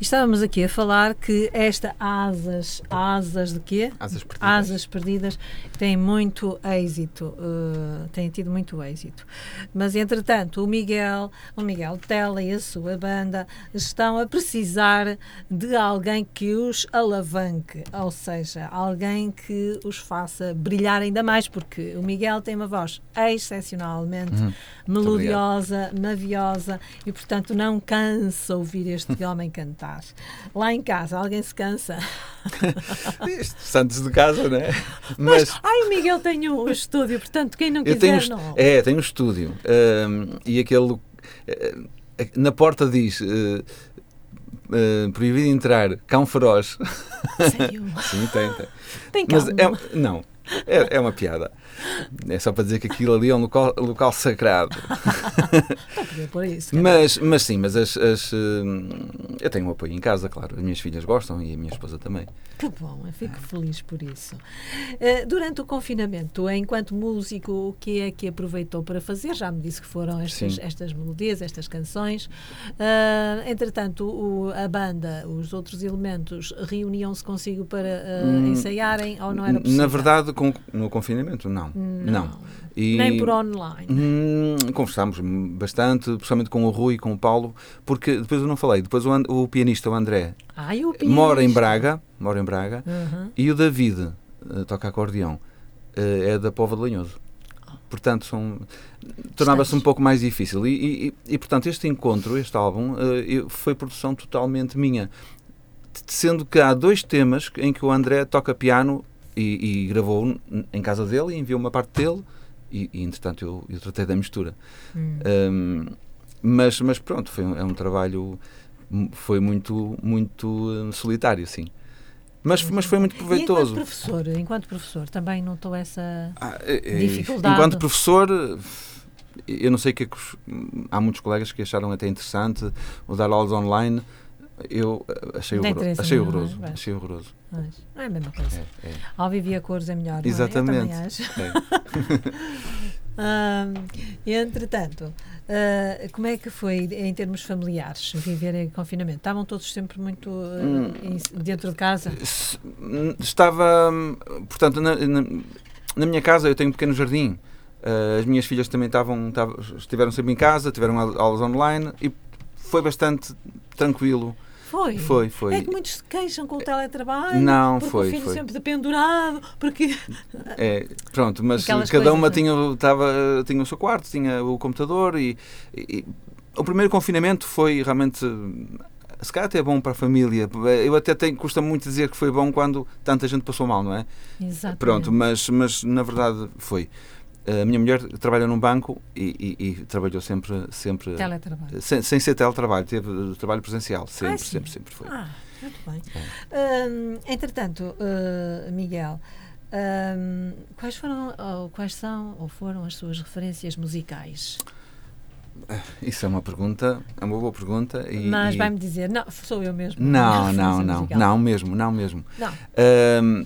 estávamos aqui a falar que esta asas, asas de quê? Asas perdidas. Asas perdidas tem muito êxito, eh, tem tido muito êxito. Mas entretanto, o Miguel, o Miguel Tela e a sua banda estão a precisar de alguém que os alavanque, ou seja, alguém que os faça brilhar ainda mais, porque o Miguel tem uma voz excepcionalmente Uhum. melodiosa, maviosa e portanto não cansa ouvir este homem cantar. Lá em casa, alguém se cansa. Santos de casa, não é? Mas, ai, o Miguel tem um estúdio, portanto, quem não quiser, tenho, um est- não. é, tenho um estúdio e aquele eh, na porta diz eh, eh, proibido entrar cão feroz. Saiu. Sim, tem, tem. Tem Mas calma. é, não, é, é uma piada. É só para dizer que aquilo ali é um local, local sagrado. Pôr isso. Mas, mas sim, mas as, as, hum, eu tenho um apoio em casa, claro. As minhas filhas gostam e a minha esposa também. Que bom, eu fico feliz por isso. Eh, durante o confinamento, enquanto músico, o que é que aproveitou para fazer? Já me disse que foram estas, Sim. estas melodias, estas canções. Ah, entretanto, a banda, os outros elementos, reuniam-se consigo para ah, Hum, ensaiarem ou não era possível? Na verdade, com, no confinamento, não. Não. E- Nem por online. Hum, conversámos bastante, principalmente com o Rui e com o Paulo, porque depois eu não falei, depois o, And- o pianista, o André, Ai, o mora em pianista. Braga, mora em Braga, Uhum. e o David eh, toca acordeão, eh, é da Pova de Lanhoso. Portanto, são- tornava-se um pouco mais difícil. E, e- e- portanto, este encontro, este álbum, eu- foi produção totalmente minha. Sendo que há dois temas em que o André toca piano e, e gravou em casa dele e enviou uma parte dele, e, e entretanto eu, eu tratei da mistura. Hum. Um, mas, mas pronto, foi um, é um trabalho, mu- foi muito, muito eh, solitário, sim. Mas, mas foi muito E enquanto proveitoso. professor, enquanto professor, também notou essa. Ah, eh, eh, Dificuldade. Enquanto professor, eu não sei que é que os- há muitos colegas que acharam até interessante o dar aulas online. Eu eh, achei, interessa, achei não é? horroroso. Vai. Achei horroroso. Mas não é a mesma coisa. É, é, Ao vivo e a cores é melhor. é? Exatamente. É. Ahm, e, entretanto, ah, como é que foi em termos familiares viver em confinamento? Estavam todos sempre muito ah, Hum. em- dentro de casa? Se- Estava, hum, portanto, na, na, na minha casa eu tenho um pequeno jardim. Uh, as minhas filhas também estavam, estavam- estiveram sempre em casa, tiveram au- aulas online e foi bastante tranquilo. Foi. Foi, foi. É que muitos se queixam com o teletrabalho. Não, porque foi, o filho foi. sempre pendurado, porque É, pronto, mas Aquelas cada uma é? tinha, estava, tinha o seu quarto, tinha o computador e, e- e o primeiro confinamento foi realmente se calhar até bom para a família. Eu até tenho, custa muito dizer que foi bom quando tanta gente passou mal, não é? Exatamente. Pronto, mas, mas na verdade foi. A minha mulher trabalha num banco e, e- e trabalhou sempre, sempre Teletrabalho. sem, sem ser teletrabalho, teve eh, trabalho presencial, sempre, Ah, sempre, sempre foi. Ah, muito bem. É. Hum, entretanto, uh, Miguel, Ahm, quais foram, ou quais são, ou foram as suas referências musicais? Isso é uma pergunta, é uma boa pergunta. E, Mas vai-me dizer, não, sou eu mesmo. Não, não, não, musical. não mesmo, não mesmo. Não. Ahm,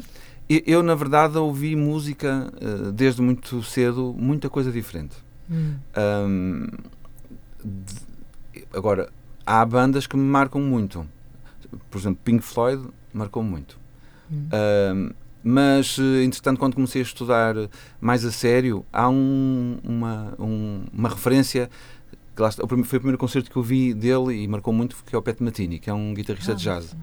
eu, na verdade, ouvi música eh, desde muito cedo, muita coisa diferente. Hum. Ahm, de- agora, há bandas que me marcam muito. Por exemplo, Pink Floyd marcou muito. Hum. Ahm, mas, eh, entretanto, quando comecei a estudar mais a sério, há um- uma, um- uma referência. Que lá foi o primeiro concerto que eu vi dele e marcou muito, que é o Pat Matini, que é um guitarrista Ah, de jazz. sim.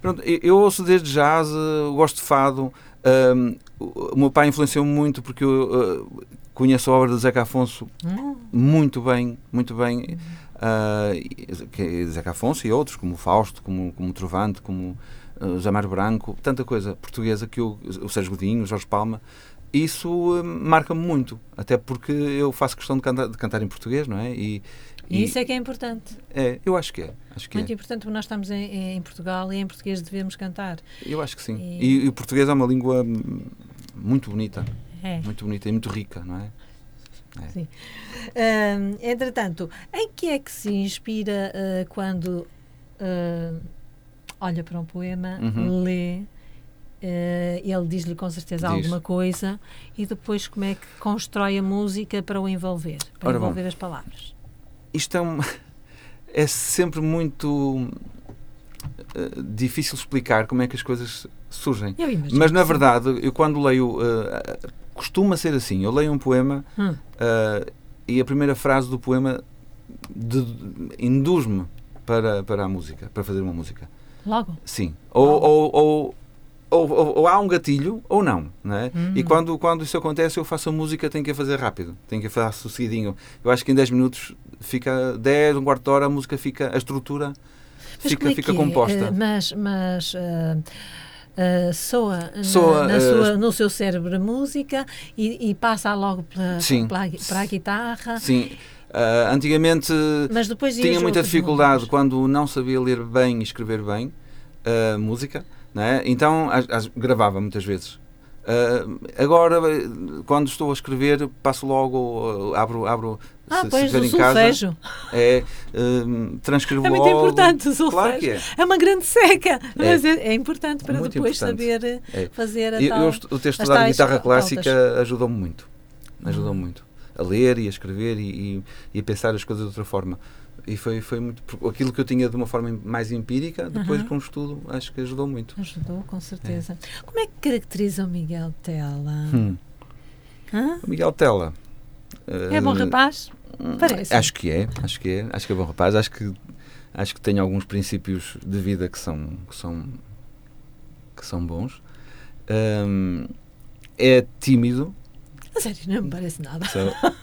Pronto, eu- ouço desde jazz, eh, gosto de fado. ahm, o o meu pai influenciou-me muito porque eu eh, conheço a obra de Zeca Afonso Hum. muito bem, muito bem. é Zeca Afonso e outros, como Fausto, como, como Trovante, como uh, Jamar Branco, tanta coisa portuguesa que eu, o Sérgio Godinho, o Jorge Palma. Isso eh, marca-me muito, até porque eu faço questão de cantar, de cantar em português, não é? E, E isso é que é importante. é, eu acho que é, acho que Muito é. importante porque nós estamos em, em Portugal e em português devemos cantar. Eu acho que sim. E- E, e o português é uma língua hum, muito bonita, É. muito bonita e muito rica, não é? Ahm, entretanto, em que é que se inspira ah, quando ah, olha para um poema, Uhum. lê, ah, ele diz-lhe com certeza Diz. alguma coisa e depois como é que constrói a música para o envolver, para Ora bom. envolver as palavras? isto é, um- é sempre muito eh, difícil explicar como é que as coisas surgem. Mas na verdade, eu quando leio, eh, costuma ser assim: eu leio um poema Hum. e a primeira frase do poema induz-me para, para a música, para fazer uma música. Logo. Sim. Ou, ou, ou, ou, ou- ou há um gatilho ou não. não é? E Hum. quando, quando isso acontece, eu faço a música, tenho que a fazer rápido, tenho que a fazer seguidinho. Eu acho que em 10 minutos fica 10, um quarto de hora, a música fica, a estrutura Mas fica, é fica é? composta. Ah, mas mas ah, ah, soa, na- Soa, na ah, sua- no seu cérebro a música e, e passa logo pela, Sim. pela, para a guitarra. Sim. ah, antigamente e tinha muita dificuldade números? quando não sabia ler bem e escrever bem música, não é? então as- as- gravava muitas vezes. Ah, agora, eh, quando estou a escrever, passo logo, ah, abro, abro Ah, se, se pois, o em casa, solfejo. é, hum, transcrevo É muito logo. importante o solfejo. Claro que é. É uma grande seca, mas é, é importante para Muito depois importante. saber É. fazer a Eu, tal... eu as estudado tais guitarra clássica ajudou-me muito. Ajudou-me muito. A ler e a escrever e, e- e a pensar as coisas de outra forma. E foi, foi muito. Aquilo que eu tinha de uma forma mais empírica, depois Uhum. com o estudo, acho que ajudou muito. Ajudou, com certeza. Como é que caracteriza o Miguel Tela? Hum. Hã? O Miguel Tela. É bom eh, rapaz? Parece. Acho que é, acho que é, acho que é bom rapaz, acho que acho que tem alguns princípios de vida que são que são que são bons. Hum, é tímido, A sério, não me parece nada. só-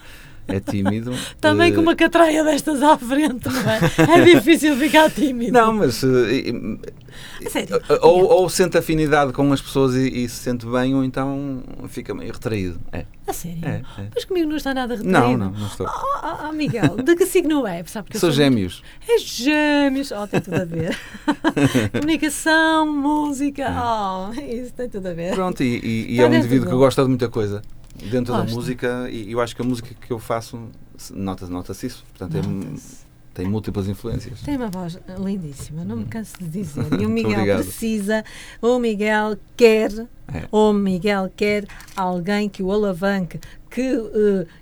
é tímido. Também eh, com uma catraia destas à frente, não é? É difícil ficar tímido. Não, mas eh, sério. eh, ou, ou sente afinidade com as pessoas e, e se sente bem, ou então fica meio retraído. É, A sério. é, é. Mas comigo não está nada retraído. Não, não, não estou. Oh, oh, oh, Miguel, de que signo é? Sabe que eu Sou muito- gêmeos. É gêmeos. Oh, tem tudo a ver. Comunicação, música. Oh, isso tem tudo a ver. Pronto, e, e- e é um indivíduo que gosta de muita coisa dentro da Gosta. música e eu acho que a música que eu faço se- nota- nota-se isso. Portanto, é- Nota-se. tem múltiplas influências. Tem uma voz lindíssima, não me canso de dizer. E o Miguel precisa, o Miguel quer, É. o Miguel quer alguém que o alavanque, que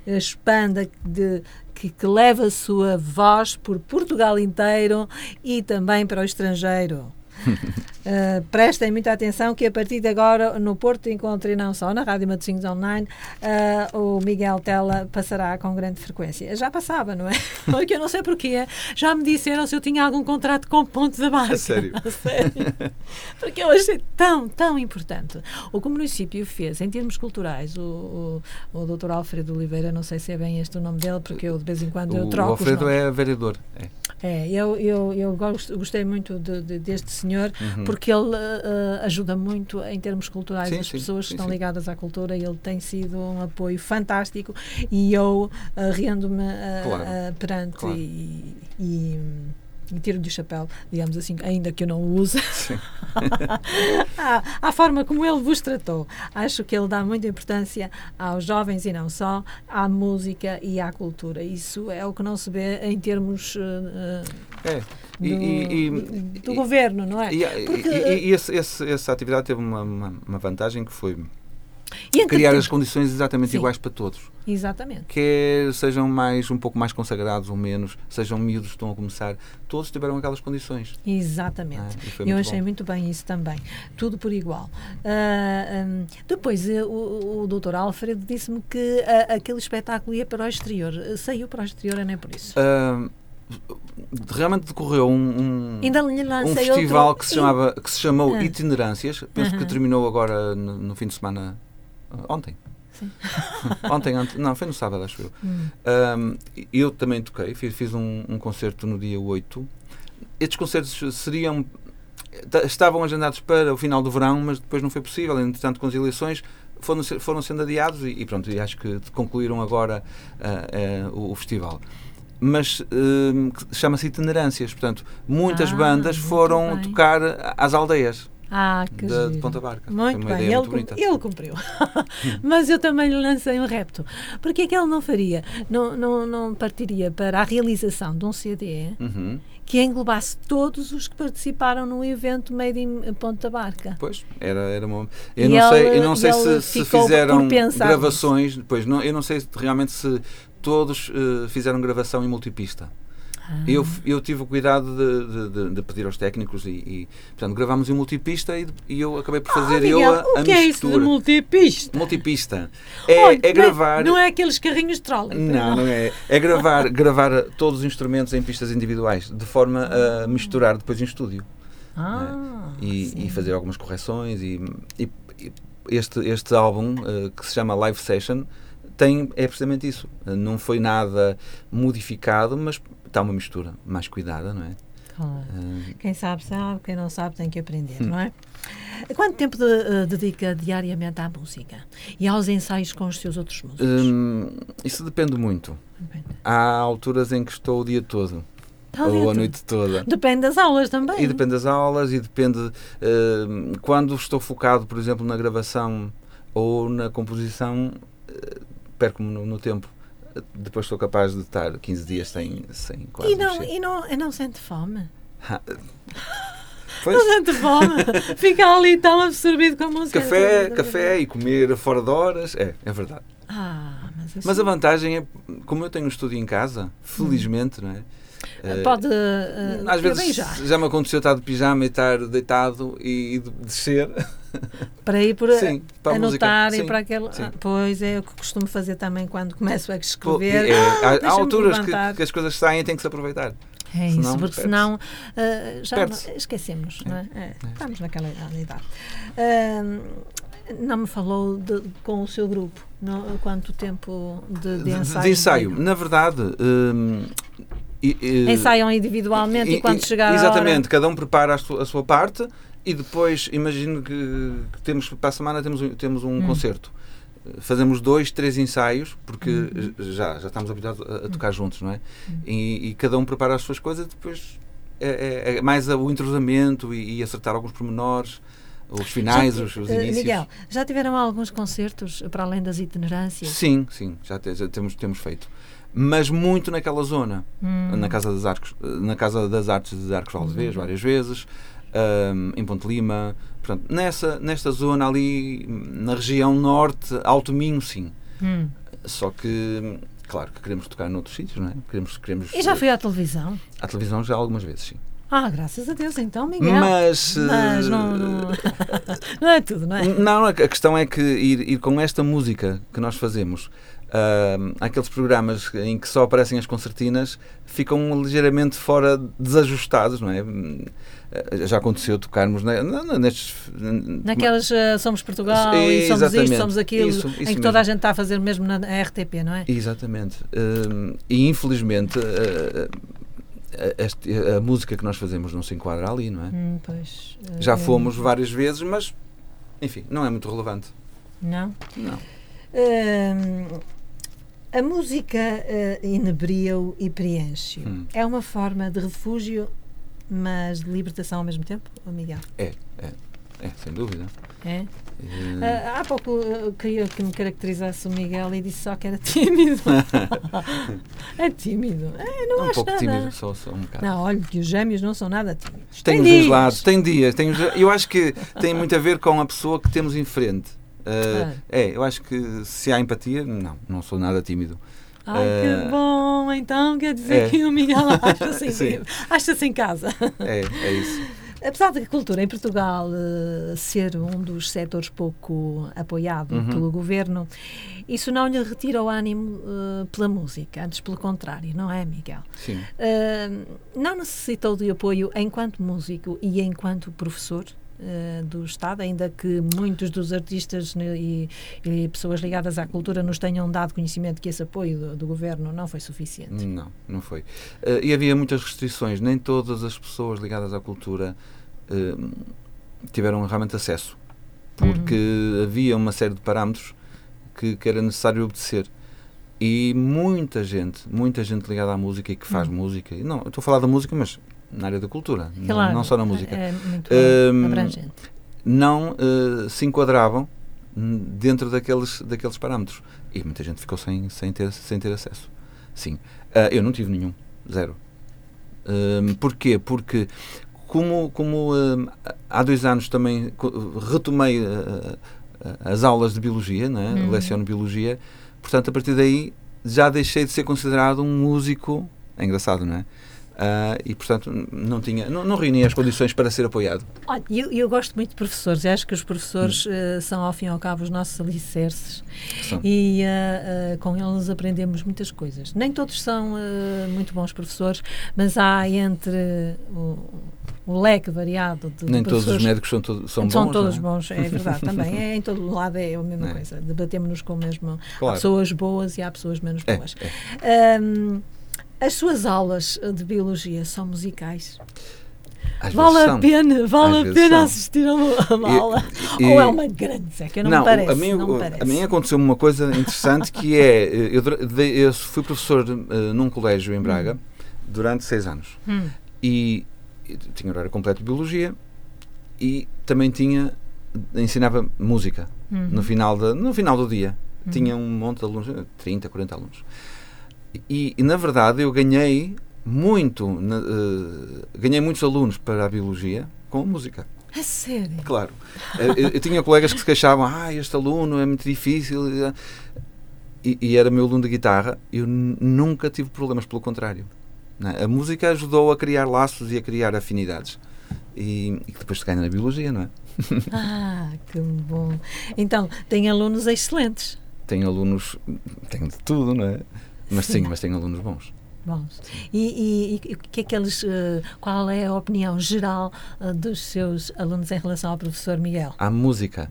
eh, expanda, de, que, que leve a sua voz por Portugal inteiro e também para o estrangeiro. Uh, prestem muita atenção que a partir de agora no Porto encontrei não só na Rádio Matosinhos Online uh, o Miguel Tela passará com grande frequência. Já passava, não é? Porque eu não sei porquê. Já me disseram se eu tinha algum contrato com pontos da marca. A sério? A sério. Porque eu achei tão, tão importante. O que o município fez em termos culturais, o, o, o Dr. Alfredo Oliveira, não sei se é bem este o nome dele, porque eu de vez em quando eu O, troco o Alfredo é vereador. É. É, eu, eu, eu gosto, gostei muito de- de- deste senhor Uhum. porque ele eh, ajuda muito em termos culturais Sim, as sim, pessoas que sim, estão sim. ligadas à cultura. Ele tem sido um apoio fantástico e eu eh, rendo-me eh, Claro, perante claro. e, e, e tiro-lhe o chapéu, digamos assim, ainda que eu não o use, à, à forma como ele vos tratou. Acho que ele dá muita importância aos jovens e não só, à música e à cultura. Isso é o que não se vê em termos uh, É. do, E, e- do e- governo, não é? e- Porque- esse- esse- essa atividade teve uma, uma- uma vantagem que foi E criar as condições exatamente Sim. iguais para todos. Exatamente. Quer sejam mais, um pouco mais consagrados ou menos, sejam miúdos que estão a começar, todos tiveram aquelas condições. Exatamente. Ah, Eu achei bom. muito bem isso também. Tudo por igual. Ah, hum, depois, eh, o, o doutor Alfredo disse-me que ah, aquele espetáculo ia para o exterior. Eh, Saiu para o exterior, é nem por isso. Realmente decorreu um, um, um festival outro... que se, chamava, que se chamou Ah. Itinerâncias. Penso que Aham. terminou agora no, no fim de semana. Ontem. Sim. ontem, ontem, não, foi no sábado, acho eu. Hum. Um, eu também toquei, fiz, fiz um, um concerto no dia 8. Estes concertos seriam. ta- Estavam agendados para o final do verão, mas depois não foi possível. Entretanto, com as eleições, foram, foram sendo adiados e, e pronto, e acho que concluíram agora ah, ah, o, o festival. Mas que chama-se Itinerâncias, portanto, muitas Ah, bandas foram tocar às aldeias Ah, que da- de. Ponta Barca. Muito bem, ele, muito cum- ele cumpriu. Mas eu também lhe lancei um repto. Porque é que ele não faria? Não, não, não partiria para a realização de um CD Uhum. que englobasse todos os que participaram no evento Made in Ponta Barca? Pois, era, era uma... Eu E não sei, ele- eu não sei se, se fizeram gravações depois. Não, eu não sei se realmente se todos eh, fizeram gravação em multipista. Ah. Eu, eu tive o cuidado de, de- de- de pedir aos técnicos e, e, portanto, gravámos em multipista e, e eu acabei por fazer Ah, eu Miguel, a, a o que é isso de mistura. multipista? multipista. É, Olha, é gravar. Não é, não é aqueles carrinhos de trolley. Não, não é. É gravar, gravar todos os instrumentos em pistas individuais, de forma a misturar depois em estúdio. Ah, e, sim. e fazer algumas correções e, e- e este, este álbum eh, que se chama Live Session tem é precisamente isso não foi nada modificado mas está uma mistura mais cuidada não é Claro. Eh, Quem sabe, sabe. Quem não sabe, tem que aprender, Hum. não é? Quanto tempo de- eh, dedica diariamente à música? E aos ensaios com os seus outros músicos? hum, isso depende muito há alturas em que estou o dia todo ou a noite toda Depende das aulas também. E depende das aulas e depende eh, quando estou focado, por exemplo, na gravação ou na composição, eh, perco-me no, no tempo. Eh, Depois sou capaz de estar 15 dias sem, sem quase E não, mexer. e, não, e não sente fome? Pois, Não sente fome? Fica ali tão absorvido com a música. café, café e comer fora de horas, é, é verdade. Ah, mas isso Mas a vantagem é, como eu tenho um estúdio em casa, felizmente, não é? Eh, pode uh, às vezes já. já me aconteceu estar de pijama e estar deitado e, e de- descer. Para ir por Sim, para anotar e Sim, para aquele. Ah, pois é o que costumo fazer também quando começo a escrever. é, há- há, alturas que, que as coisas saem e tem que se aproveitar. É isso, Senão, porque senão ah, já não- esquecemos, não é? É, Estamos naquela idade. Ah, não me falou de- com o seu grupo, não, quanto tempo de, de ensaio? de ensaio. Na verdade. hum, e- e- Ensaiam individualmente e, e- quando chegar a Exatamente, hora... cada um prepara a sua, a sua parte e depois imagino que, temos para a semana temos, temos um Hum. concerto. Fazemos dois, três ensaios, porque Uhum. já, já estamos habituados a, a tocar juntos, não é? E, e cada um prepara as suas coisas, depois é, é- é mais o entrosamento e, e acertar alguns pormenores, os finais, Já- os, os eh, inícios. Miguel, já tiveram alguns concertos para além das itinerâncias? Sim, sim, já, te- já temos, temos feito. Mas muito naquela zona, Hum. na Casa das Arcos, na Casa das Artes de Arcos Valdevez, várias vezes, ahm, em Ponte Lima, portanto, nessa, nesta zona ali, na região norte, Alto Minho, sim. Hum. Só que, claro, que queremos tocar noutros sítios, não é? Queremos, queremos E já foi à televisão? à televisão já algumas vezes, sim. Ah, graças a Deus, então, Miguel. Mas, Mas eh, não, não, não é tudo, não é? Não, a questão é que ir, ir com esta música que nós fazemos ahm, aqueles programas em que só aparecem as concertinas ficam ligeiramente fora desajustados, não é? Hum, eh, Já aconteceu tocarmos na- na- nestes. Naquelas eh, Somos Portugal e somos isto, somos aquilo, Isso, isso em que mesmo. toda a gente está a fazer mesmo na RTP, não é? Exatamente. Hum, e infelizmente eh, este- a música que nós fazemos não se enquadra ali, não é? Hum, pois, Já fomos várias vezes, mas enfim, não é muito relevante. Não? Não. Hum, a música eh, inebria-o e preenche-o. Hum. É uma forma de refúgio mas de libertação ao mesmo tempo, Miguel? É, é, é, sem dúvida. É? Eh, Ah, há pouco eu queria que me caracterizasse o Miguel e disse só que era tímido. é tímido. É, não um acho pouco nada. tímido, só, só um bocado. Não, olha que os gêmeos não são nada tímidos. Tem os dias. dois lados, tem dias. Tem os- eu acho que tem muito a ver com a pessoa que temos em frente. Uh, Ah. É, eu acho que se há empatia, não, não sou nada tímido. Ai, Eh, que bom! Então quer dizer é. que o Miguel acha-se em, acha-se em casa. É, é isso. Apesar da cultura em Portugal eh, ser um dos setores pouco apoiado Uhum. pelo governo, isso não lhe retira o ânimo eh, pela música, antes pelo contrário, não é, Miguel? Sim. Eh, não necessitou de apoio enquanto músico e enquanto professor? Eh, do Estado, ainda que muitos dos artistas né, e, e pessoas ligadas à cultura nos tenham dado conhecimento que esse apoio do, do governo não foi suficiente. Não, não foi. Uh, e havia muitas restrições. Nem todas as pessoas ligadas à cultura uh, tiveram realmente acesso. Porque Uhum. havia uma série de parâmetros que, que era necessário obedecer. E muita gente, muita gente ligada à música e que faz Uhum. música, não, eu estou a falar da música, mas na área da cultura, não- Claro, não, só na música, É muito Hum, abrangente. não uh, se enquadravam hum, dentro daqueles, daqueles parâmetros. E muita gente ficou sem, sem, ter, sem ter acesso. Sim. Uh, eu não tive nenhum. Zero. Um, porquê? Porque como, como um, há dois anos também retomei uh, as aulas de biologia, né? Uhum. leciono biologia, portanto a partir daí já deixei de ser considerado um músico. É engraçado, não é? Ah, e portanto não tinha não, não reunia as condições para ser apoiado. Olha, eu, eu gosto muito de professores, eu acho que os professores eh, são, ao fim e ao cabo, os nossos alicerces São. e eh, com eles aprendemos muitas coisas. Nem todos são muito bons professores, mas há entre o, o leque variado de, Nem todos os médicos são, to- são bons. São todos é? bons, é verdade também. É, em todo lado é a mesma É. coisa. Debatemos-nos com o mesmo. Há Claro. pessoas boas e há pessoas menos É, boas. é. As suas aulas de biologia são musicais? Às Vale a são. pena, vale Às a pena são. assistir a uma, a uma E- aula? e- Ou é uma grande seca? Não, me parece. a mim, não parece. a mim aconteceu uma coisa interessante que é, eu, dura- de- eu fui professor eh, num colégio em Braga durante seis anos Hum, e, tinha horário completo de biologia e também tinha ensinava música hum, no final da, no final do dia Uhum. tinha um monte de alunos 30 40 alunos e, e, na verdade eu ganhei muito na- eh, ganhei muitos alunos para a biologia com a música A sério? Claro. Eh, Eu, eu tinha colegas que se queixavam, ah, este aluno é muito difícil. E, e era meu aluno de guitarra. Eu nunca tive problemas, pelo contrário. é? A música ajudou a criar laços e a criar afinidades. E, e que depois se ganha na biologia, não é? Ah, que bom. Então, tem alunos excelentes. Tenho alunos, tenho de tudo, não é? Mas sim, mas tenho alunos bons. Bons. E, e- e o que é que eles, eh, qual é a opinião geral eh, dos seus alunos em relação ao professor Miguel? Há música.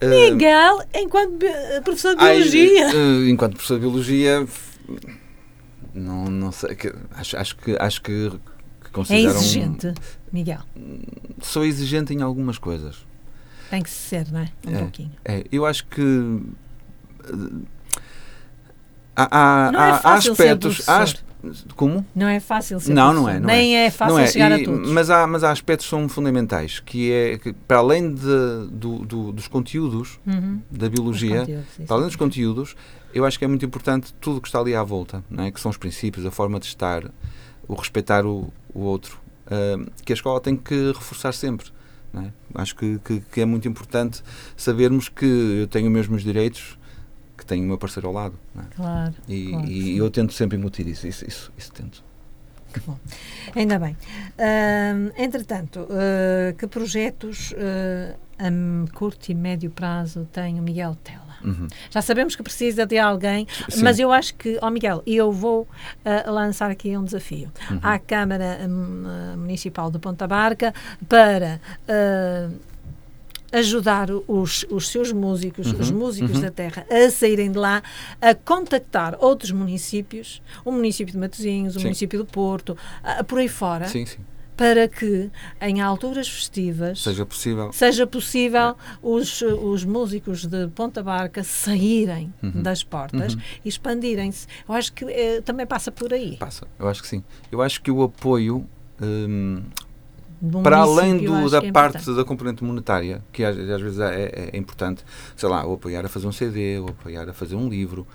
Eh, Miguel, enquanto bi- eh, professor de biologia. enquanto professor de biologia, não, não sei. que- acho, acho que, acho que, é exigente, Miguel. sou exigente em algumas coisas. Tem que ser, não é? Um É. pouquinho. É, eu acho que há, há, é há fácil aspectos. há as- como? Não é fácil ser Não, não é, não Nem é, fácil Não é, chegar e- a todos. Mas há, mas há aspectos que são fundamentais, que é que, para além de, do, do- dos conteúdos Uhum. da biologia, conteúdos, para além dos conteúdos, eu acho que é muito importante tudo o que está ali à volta, não é? que são os princípios, a forma de estar, o respeitar o, o outro, ah, que a escola tem que reforçar sempre. é? Acho que, que, que é muito importante sabermos que eu tenho os mesmos direitos que tenho o meu parceiro ao lado. é? Claro. E, Claro e eu tento sempre incutir isso, isso, isso, isso tento. Que bom. Ainda bem. Ahm, entretanto, ah, que projetos ah, a curto e médio prazo tem o Miguel Tela? Uhum. Já sabemos que precisa de alguém, Sim. mas eu acho que, ó Miguel, eu vou ah, lançar aqui um desafio Uhum. à Câmara hum, Municipal de Ponta Barca para ajudar os, os seus músicos, os Uhum, músicos uhum. da terra, a saírem de lá, a contactar outros municípios, o município de Matosinhos, o Sim. município do Porto, ah, por aí fora, Sim, sim. para que em alturas festivas Seja possível. seja possível os, os músicos de Ponta Barca saírem Uhum. das portas Uhum. e expandirem-se. Eu acho que eh, também passa por aí. Passa, eu acho que sim. Eu acho que o apoio hum, um para além do- da é parte da componente monetária, que às, às vezes é, é- é importante, sei lá, ou apoiar a fazer um CD, ou apoiar a fazer um livro,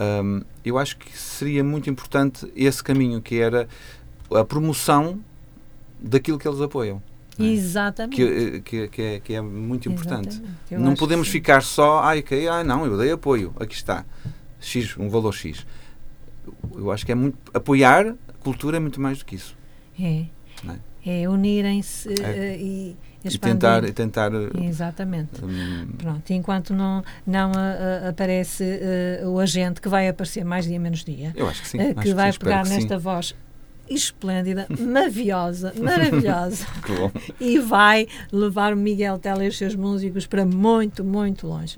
hum, eu acho que seria muito importante esse caminho, que era a promoção daquilo que eles apoiam. é? Exatamente. Que, que, que é, que é muito importante. Não podemos ficar só, ai, ok, ah, não, eu dei apoio, aqui está, X, um valor X. Eu acho que é muito. Apoiar cultura é muito mais do que isso. É, é? É unirem-se É. eh, e E expandir. tentar. E tentar Exatamente. hum, Pronto, enquanto não, não ah, aparece eh, o agente que vai aparecer mais dia menos dia, eu acho que sim. eh, acho que vai sim, espero pegar que sim. nesta voz esplêndida, maviosa, maravilhosa e vai levar o Miguel Tela e os seus músicos para muito, muito longe.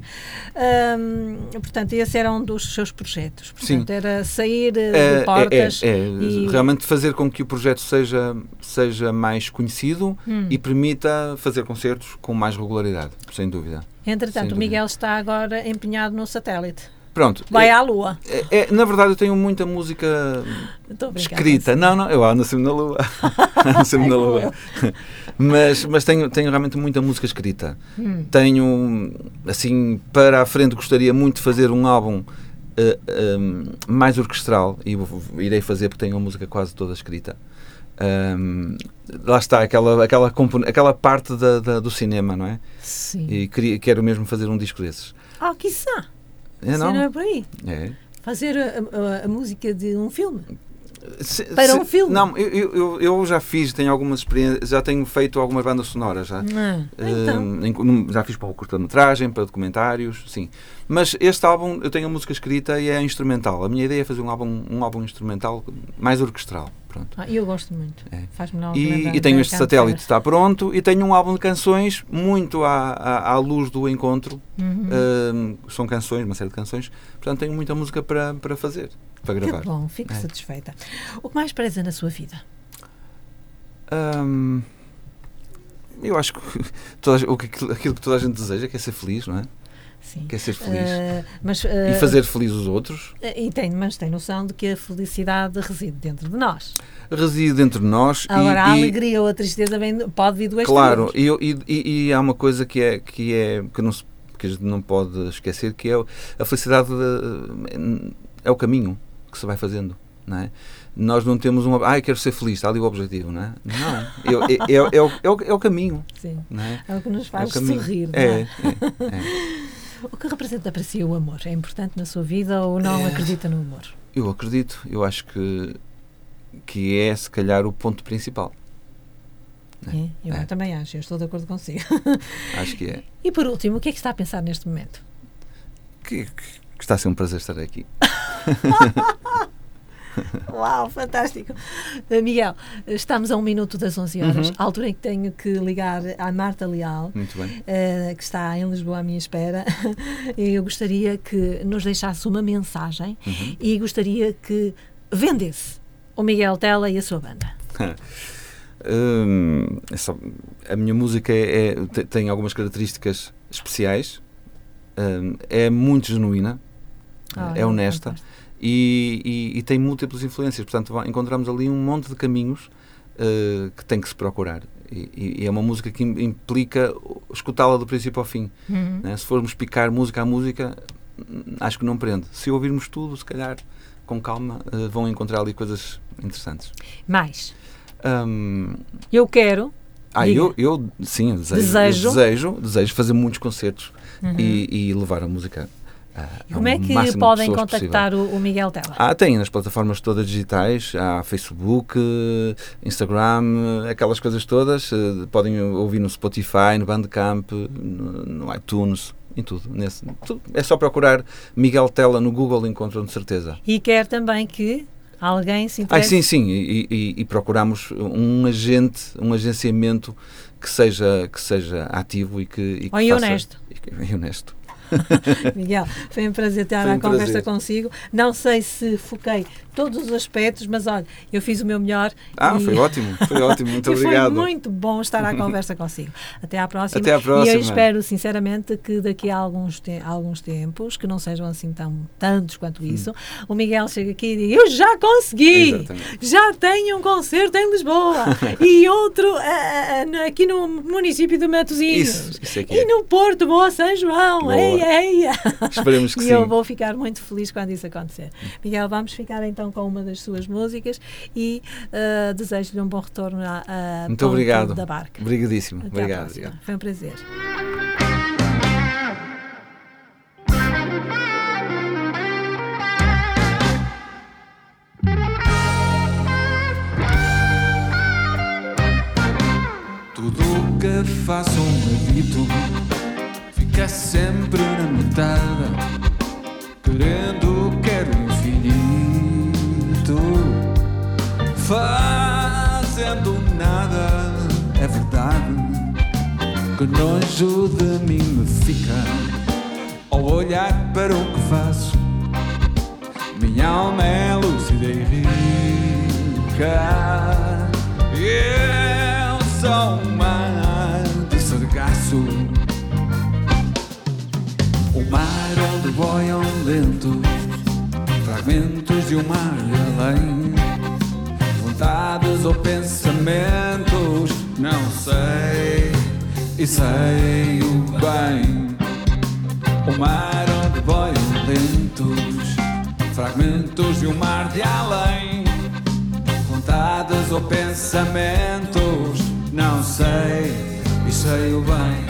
Ahm, portanto, esse era um dos seus projetos. Portanto, Sim. era sair eh, É, de portas é, é, é, e- realmente fazer com que o projeto seja, seja mais conhecido Hum. e permita fazer concertos com mais regularidade, sem dúvida. sem Entretanto, o dúvida. Miguel está agora empenhado no satélite. Pronto. Vai é, à Lua. é- é- na verdade, eu tenho muita música escrita. Não, não, eu ando sempre na lua. ando sempre na lua. mas mas tenho, tenho realmente muita música escrita. Hum. Tenho, assim, para a frente gostaria muito de fazer um álbum eh, um, mais orquestral e irei fazer porque tenho a música quase toda escrita. Um, lá está, aquela, aquela, aquela parte da, da- do cinema, não é? Sim. E queria, quero mesmo fazer um disco desses. Ah, quiçá. É, Se não não? é por aí. É. Fazer a, a- a música de um filme. Se- Para se- um filme? Não, eu, eu- eu, já fiz, tenho algumas experiências, já tenho feito algumas bandas sonoras já. Ah, então. Hum, já fiz para curta-metragem, para documentários, sim. Mas este álbum eu tenho a música escrita e é instrumental. A minha ideia é fazer um álbum, um álbum instrumental mais orquestral. Pronto. Ah, eu gosto muito. É. Faz-me E, e tenho este satélite, está pronto, e tenho um álbum de canções muito à, à, à luz do encontro. Uhum. Hum, são canções, uma série de canções. Portanto, tenho muita música para, para fazer, para gravar. Que bom, fico É. satisfeita. O que mais preza na sua vida? Hum, eu acho que toda, aquilo que toda a gente deseja que é ser feliz, não é? Sim. Quer ser feliz. Ah, mas, e ah, fazer feliz os outros. E tem, mas tem noção de que a felicidade reside dentro de nós. Reside dentro de nós. e- Agora, a e, alegria ou a tristeza vem, pode vir do Claro, exterior. e, eu- e, e- e há uma coisa que é que, é, que, não, se- que a gente não pode esquecer, que é a felicidade eh, é o caminho que se vai fazendo, não é? Nós não temos uma... Ah, quero ser feliz, está ali o objetivo, não é? Não, eu- é, é, é, o, é, o, é o caminho, Sim. não é? É o que nos É faz sorrir. É, é? é, é. O que representa para si o amor? É importante na sua vida ou não É. acredita no amor? Eu acredito, eu acho que, que é se calhar o ponto principal. É, eu É. também acho, eu estou de acordo consigo. Acho que é. E por último, o que é que está a pensar neste momento? Que, que- que está a ser um prazer estar aqui. Uau, fantástico. Uh, Miguel, estamos a um minuto das 11 horas, Uhum. altura em que tenho que ligar à Marta Leal. Eh, que está em Lisboa à minha espera, eu gostaria que nos deixasse uma mensagem Uhum. e gostaria que vendesse o Miguel Tela e a sua banda. Hum, é só- a minha música é, é- te- tem algumas características especiais, hum, é muito genuína, Ah, é honesta. E, e- e tem múltiplas influências. Portanto, encontramos ali um monte de caminhos uh, que tem que se procurar. E, e- é uma música que im- implica escutá-la do princípio ao fim. Uhum. né? Se formos picar música a música, hum, acho que não prende. Se ouvirmos tudo, se calhar, com calma, uh, vão encontrar ali coisas interessantes. Mais, Hum, eu quero. ah, Diga. eu, eu sim, eu desejo, Desejo. eu desejo, desejo fazer muitos concertos Uhum. e, e levar a música E como é que podem contactar o, o Miguel Tela? Ah, tem nas plataformas todas digitais, há Facebook, Instagram, aquelas coisas todas. eh, Podem ouvir no Spotify, no Bandcamp, no, iTunes, em tudo, nesse, tudo. É só procurar Miguel Tela no Google, encontram de certeza. E quer também que alguém se Ah, interesse. sim, sim, e, e- e procuramos um agente, um agenciamento que seja, que seja ativo e que, e que e faça- honesto. E, e honesto. Miguel, foi um prazer ter um a conversa prazer. consigo. Não sei se foquei todos os aspectos, mas olha, eu fiz o meu melhor. Ah, e- foi ótimo, foi ótimo, muito e foi obrigado. muito bom estar à conversa consigo. Até à próxima. Até à E próxima. eu espero, sinceramente, que daqui a alguns, te- alguns tempos, que não sejam assim tão tantos quanto isso, o Miguel chegue aqui e diga: Eu já consegui! Exatamente. Já tenho um concerto em Lisboa e outro ah, aqui no município de Matosinhos. Isso, isso é que E é. no Porto, boa São João! Boa. Ei! Esperemos que e sim. eu vou ficar muito feliz quando isso acontecer. Miguel, vamos ficar então com uma das suas músicas e ah, desejo-lhe um bom retorno à, à Muito obrigado. da barca. Obrigadíssimo. Até obrigado, obrigado. Foi um prazer. Tudo o que faço um habito Fica sempre na metade Querendo, quero infinito Fazendo nada É verdade Que nojo de mim me fica Ao olhar para o que faço minha alma é lúcida e rica. Eu sou um mar de sargaço. Mar onde boiam lentos fragmentos de um mar além. Vontades ou pensamentos, não sei, e sei o bem. O mar onde boiam lentos Fragmentos de um mar de além Vontades ou pensamentos Não sei e sei o bem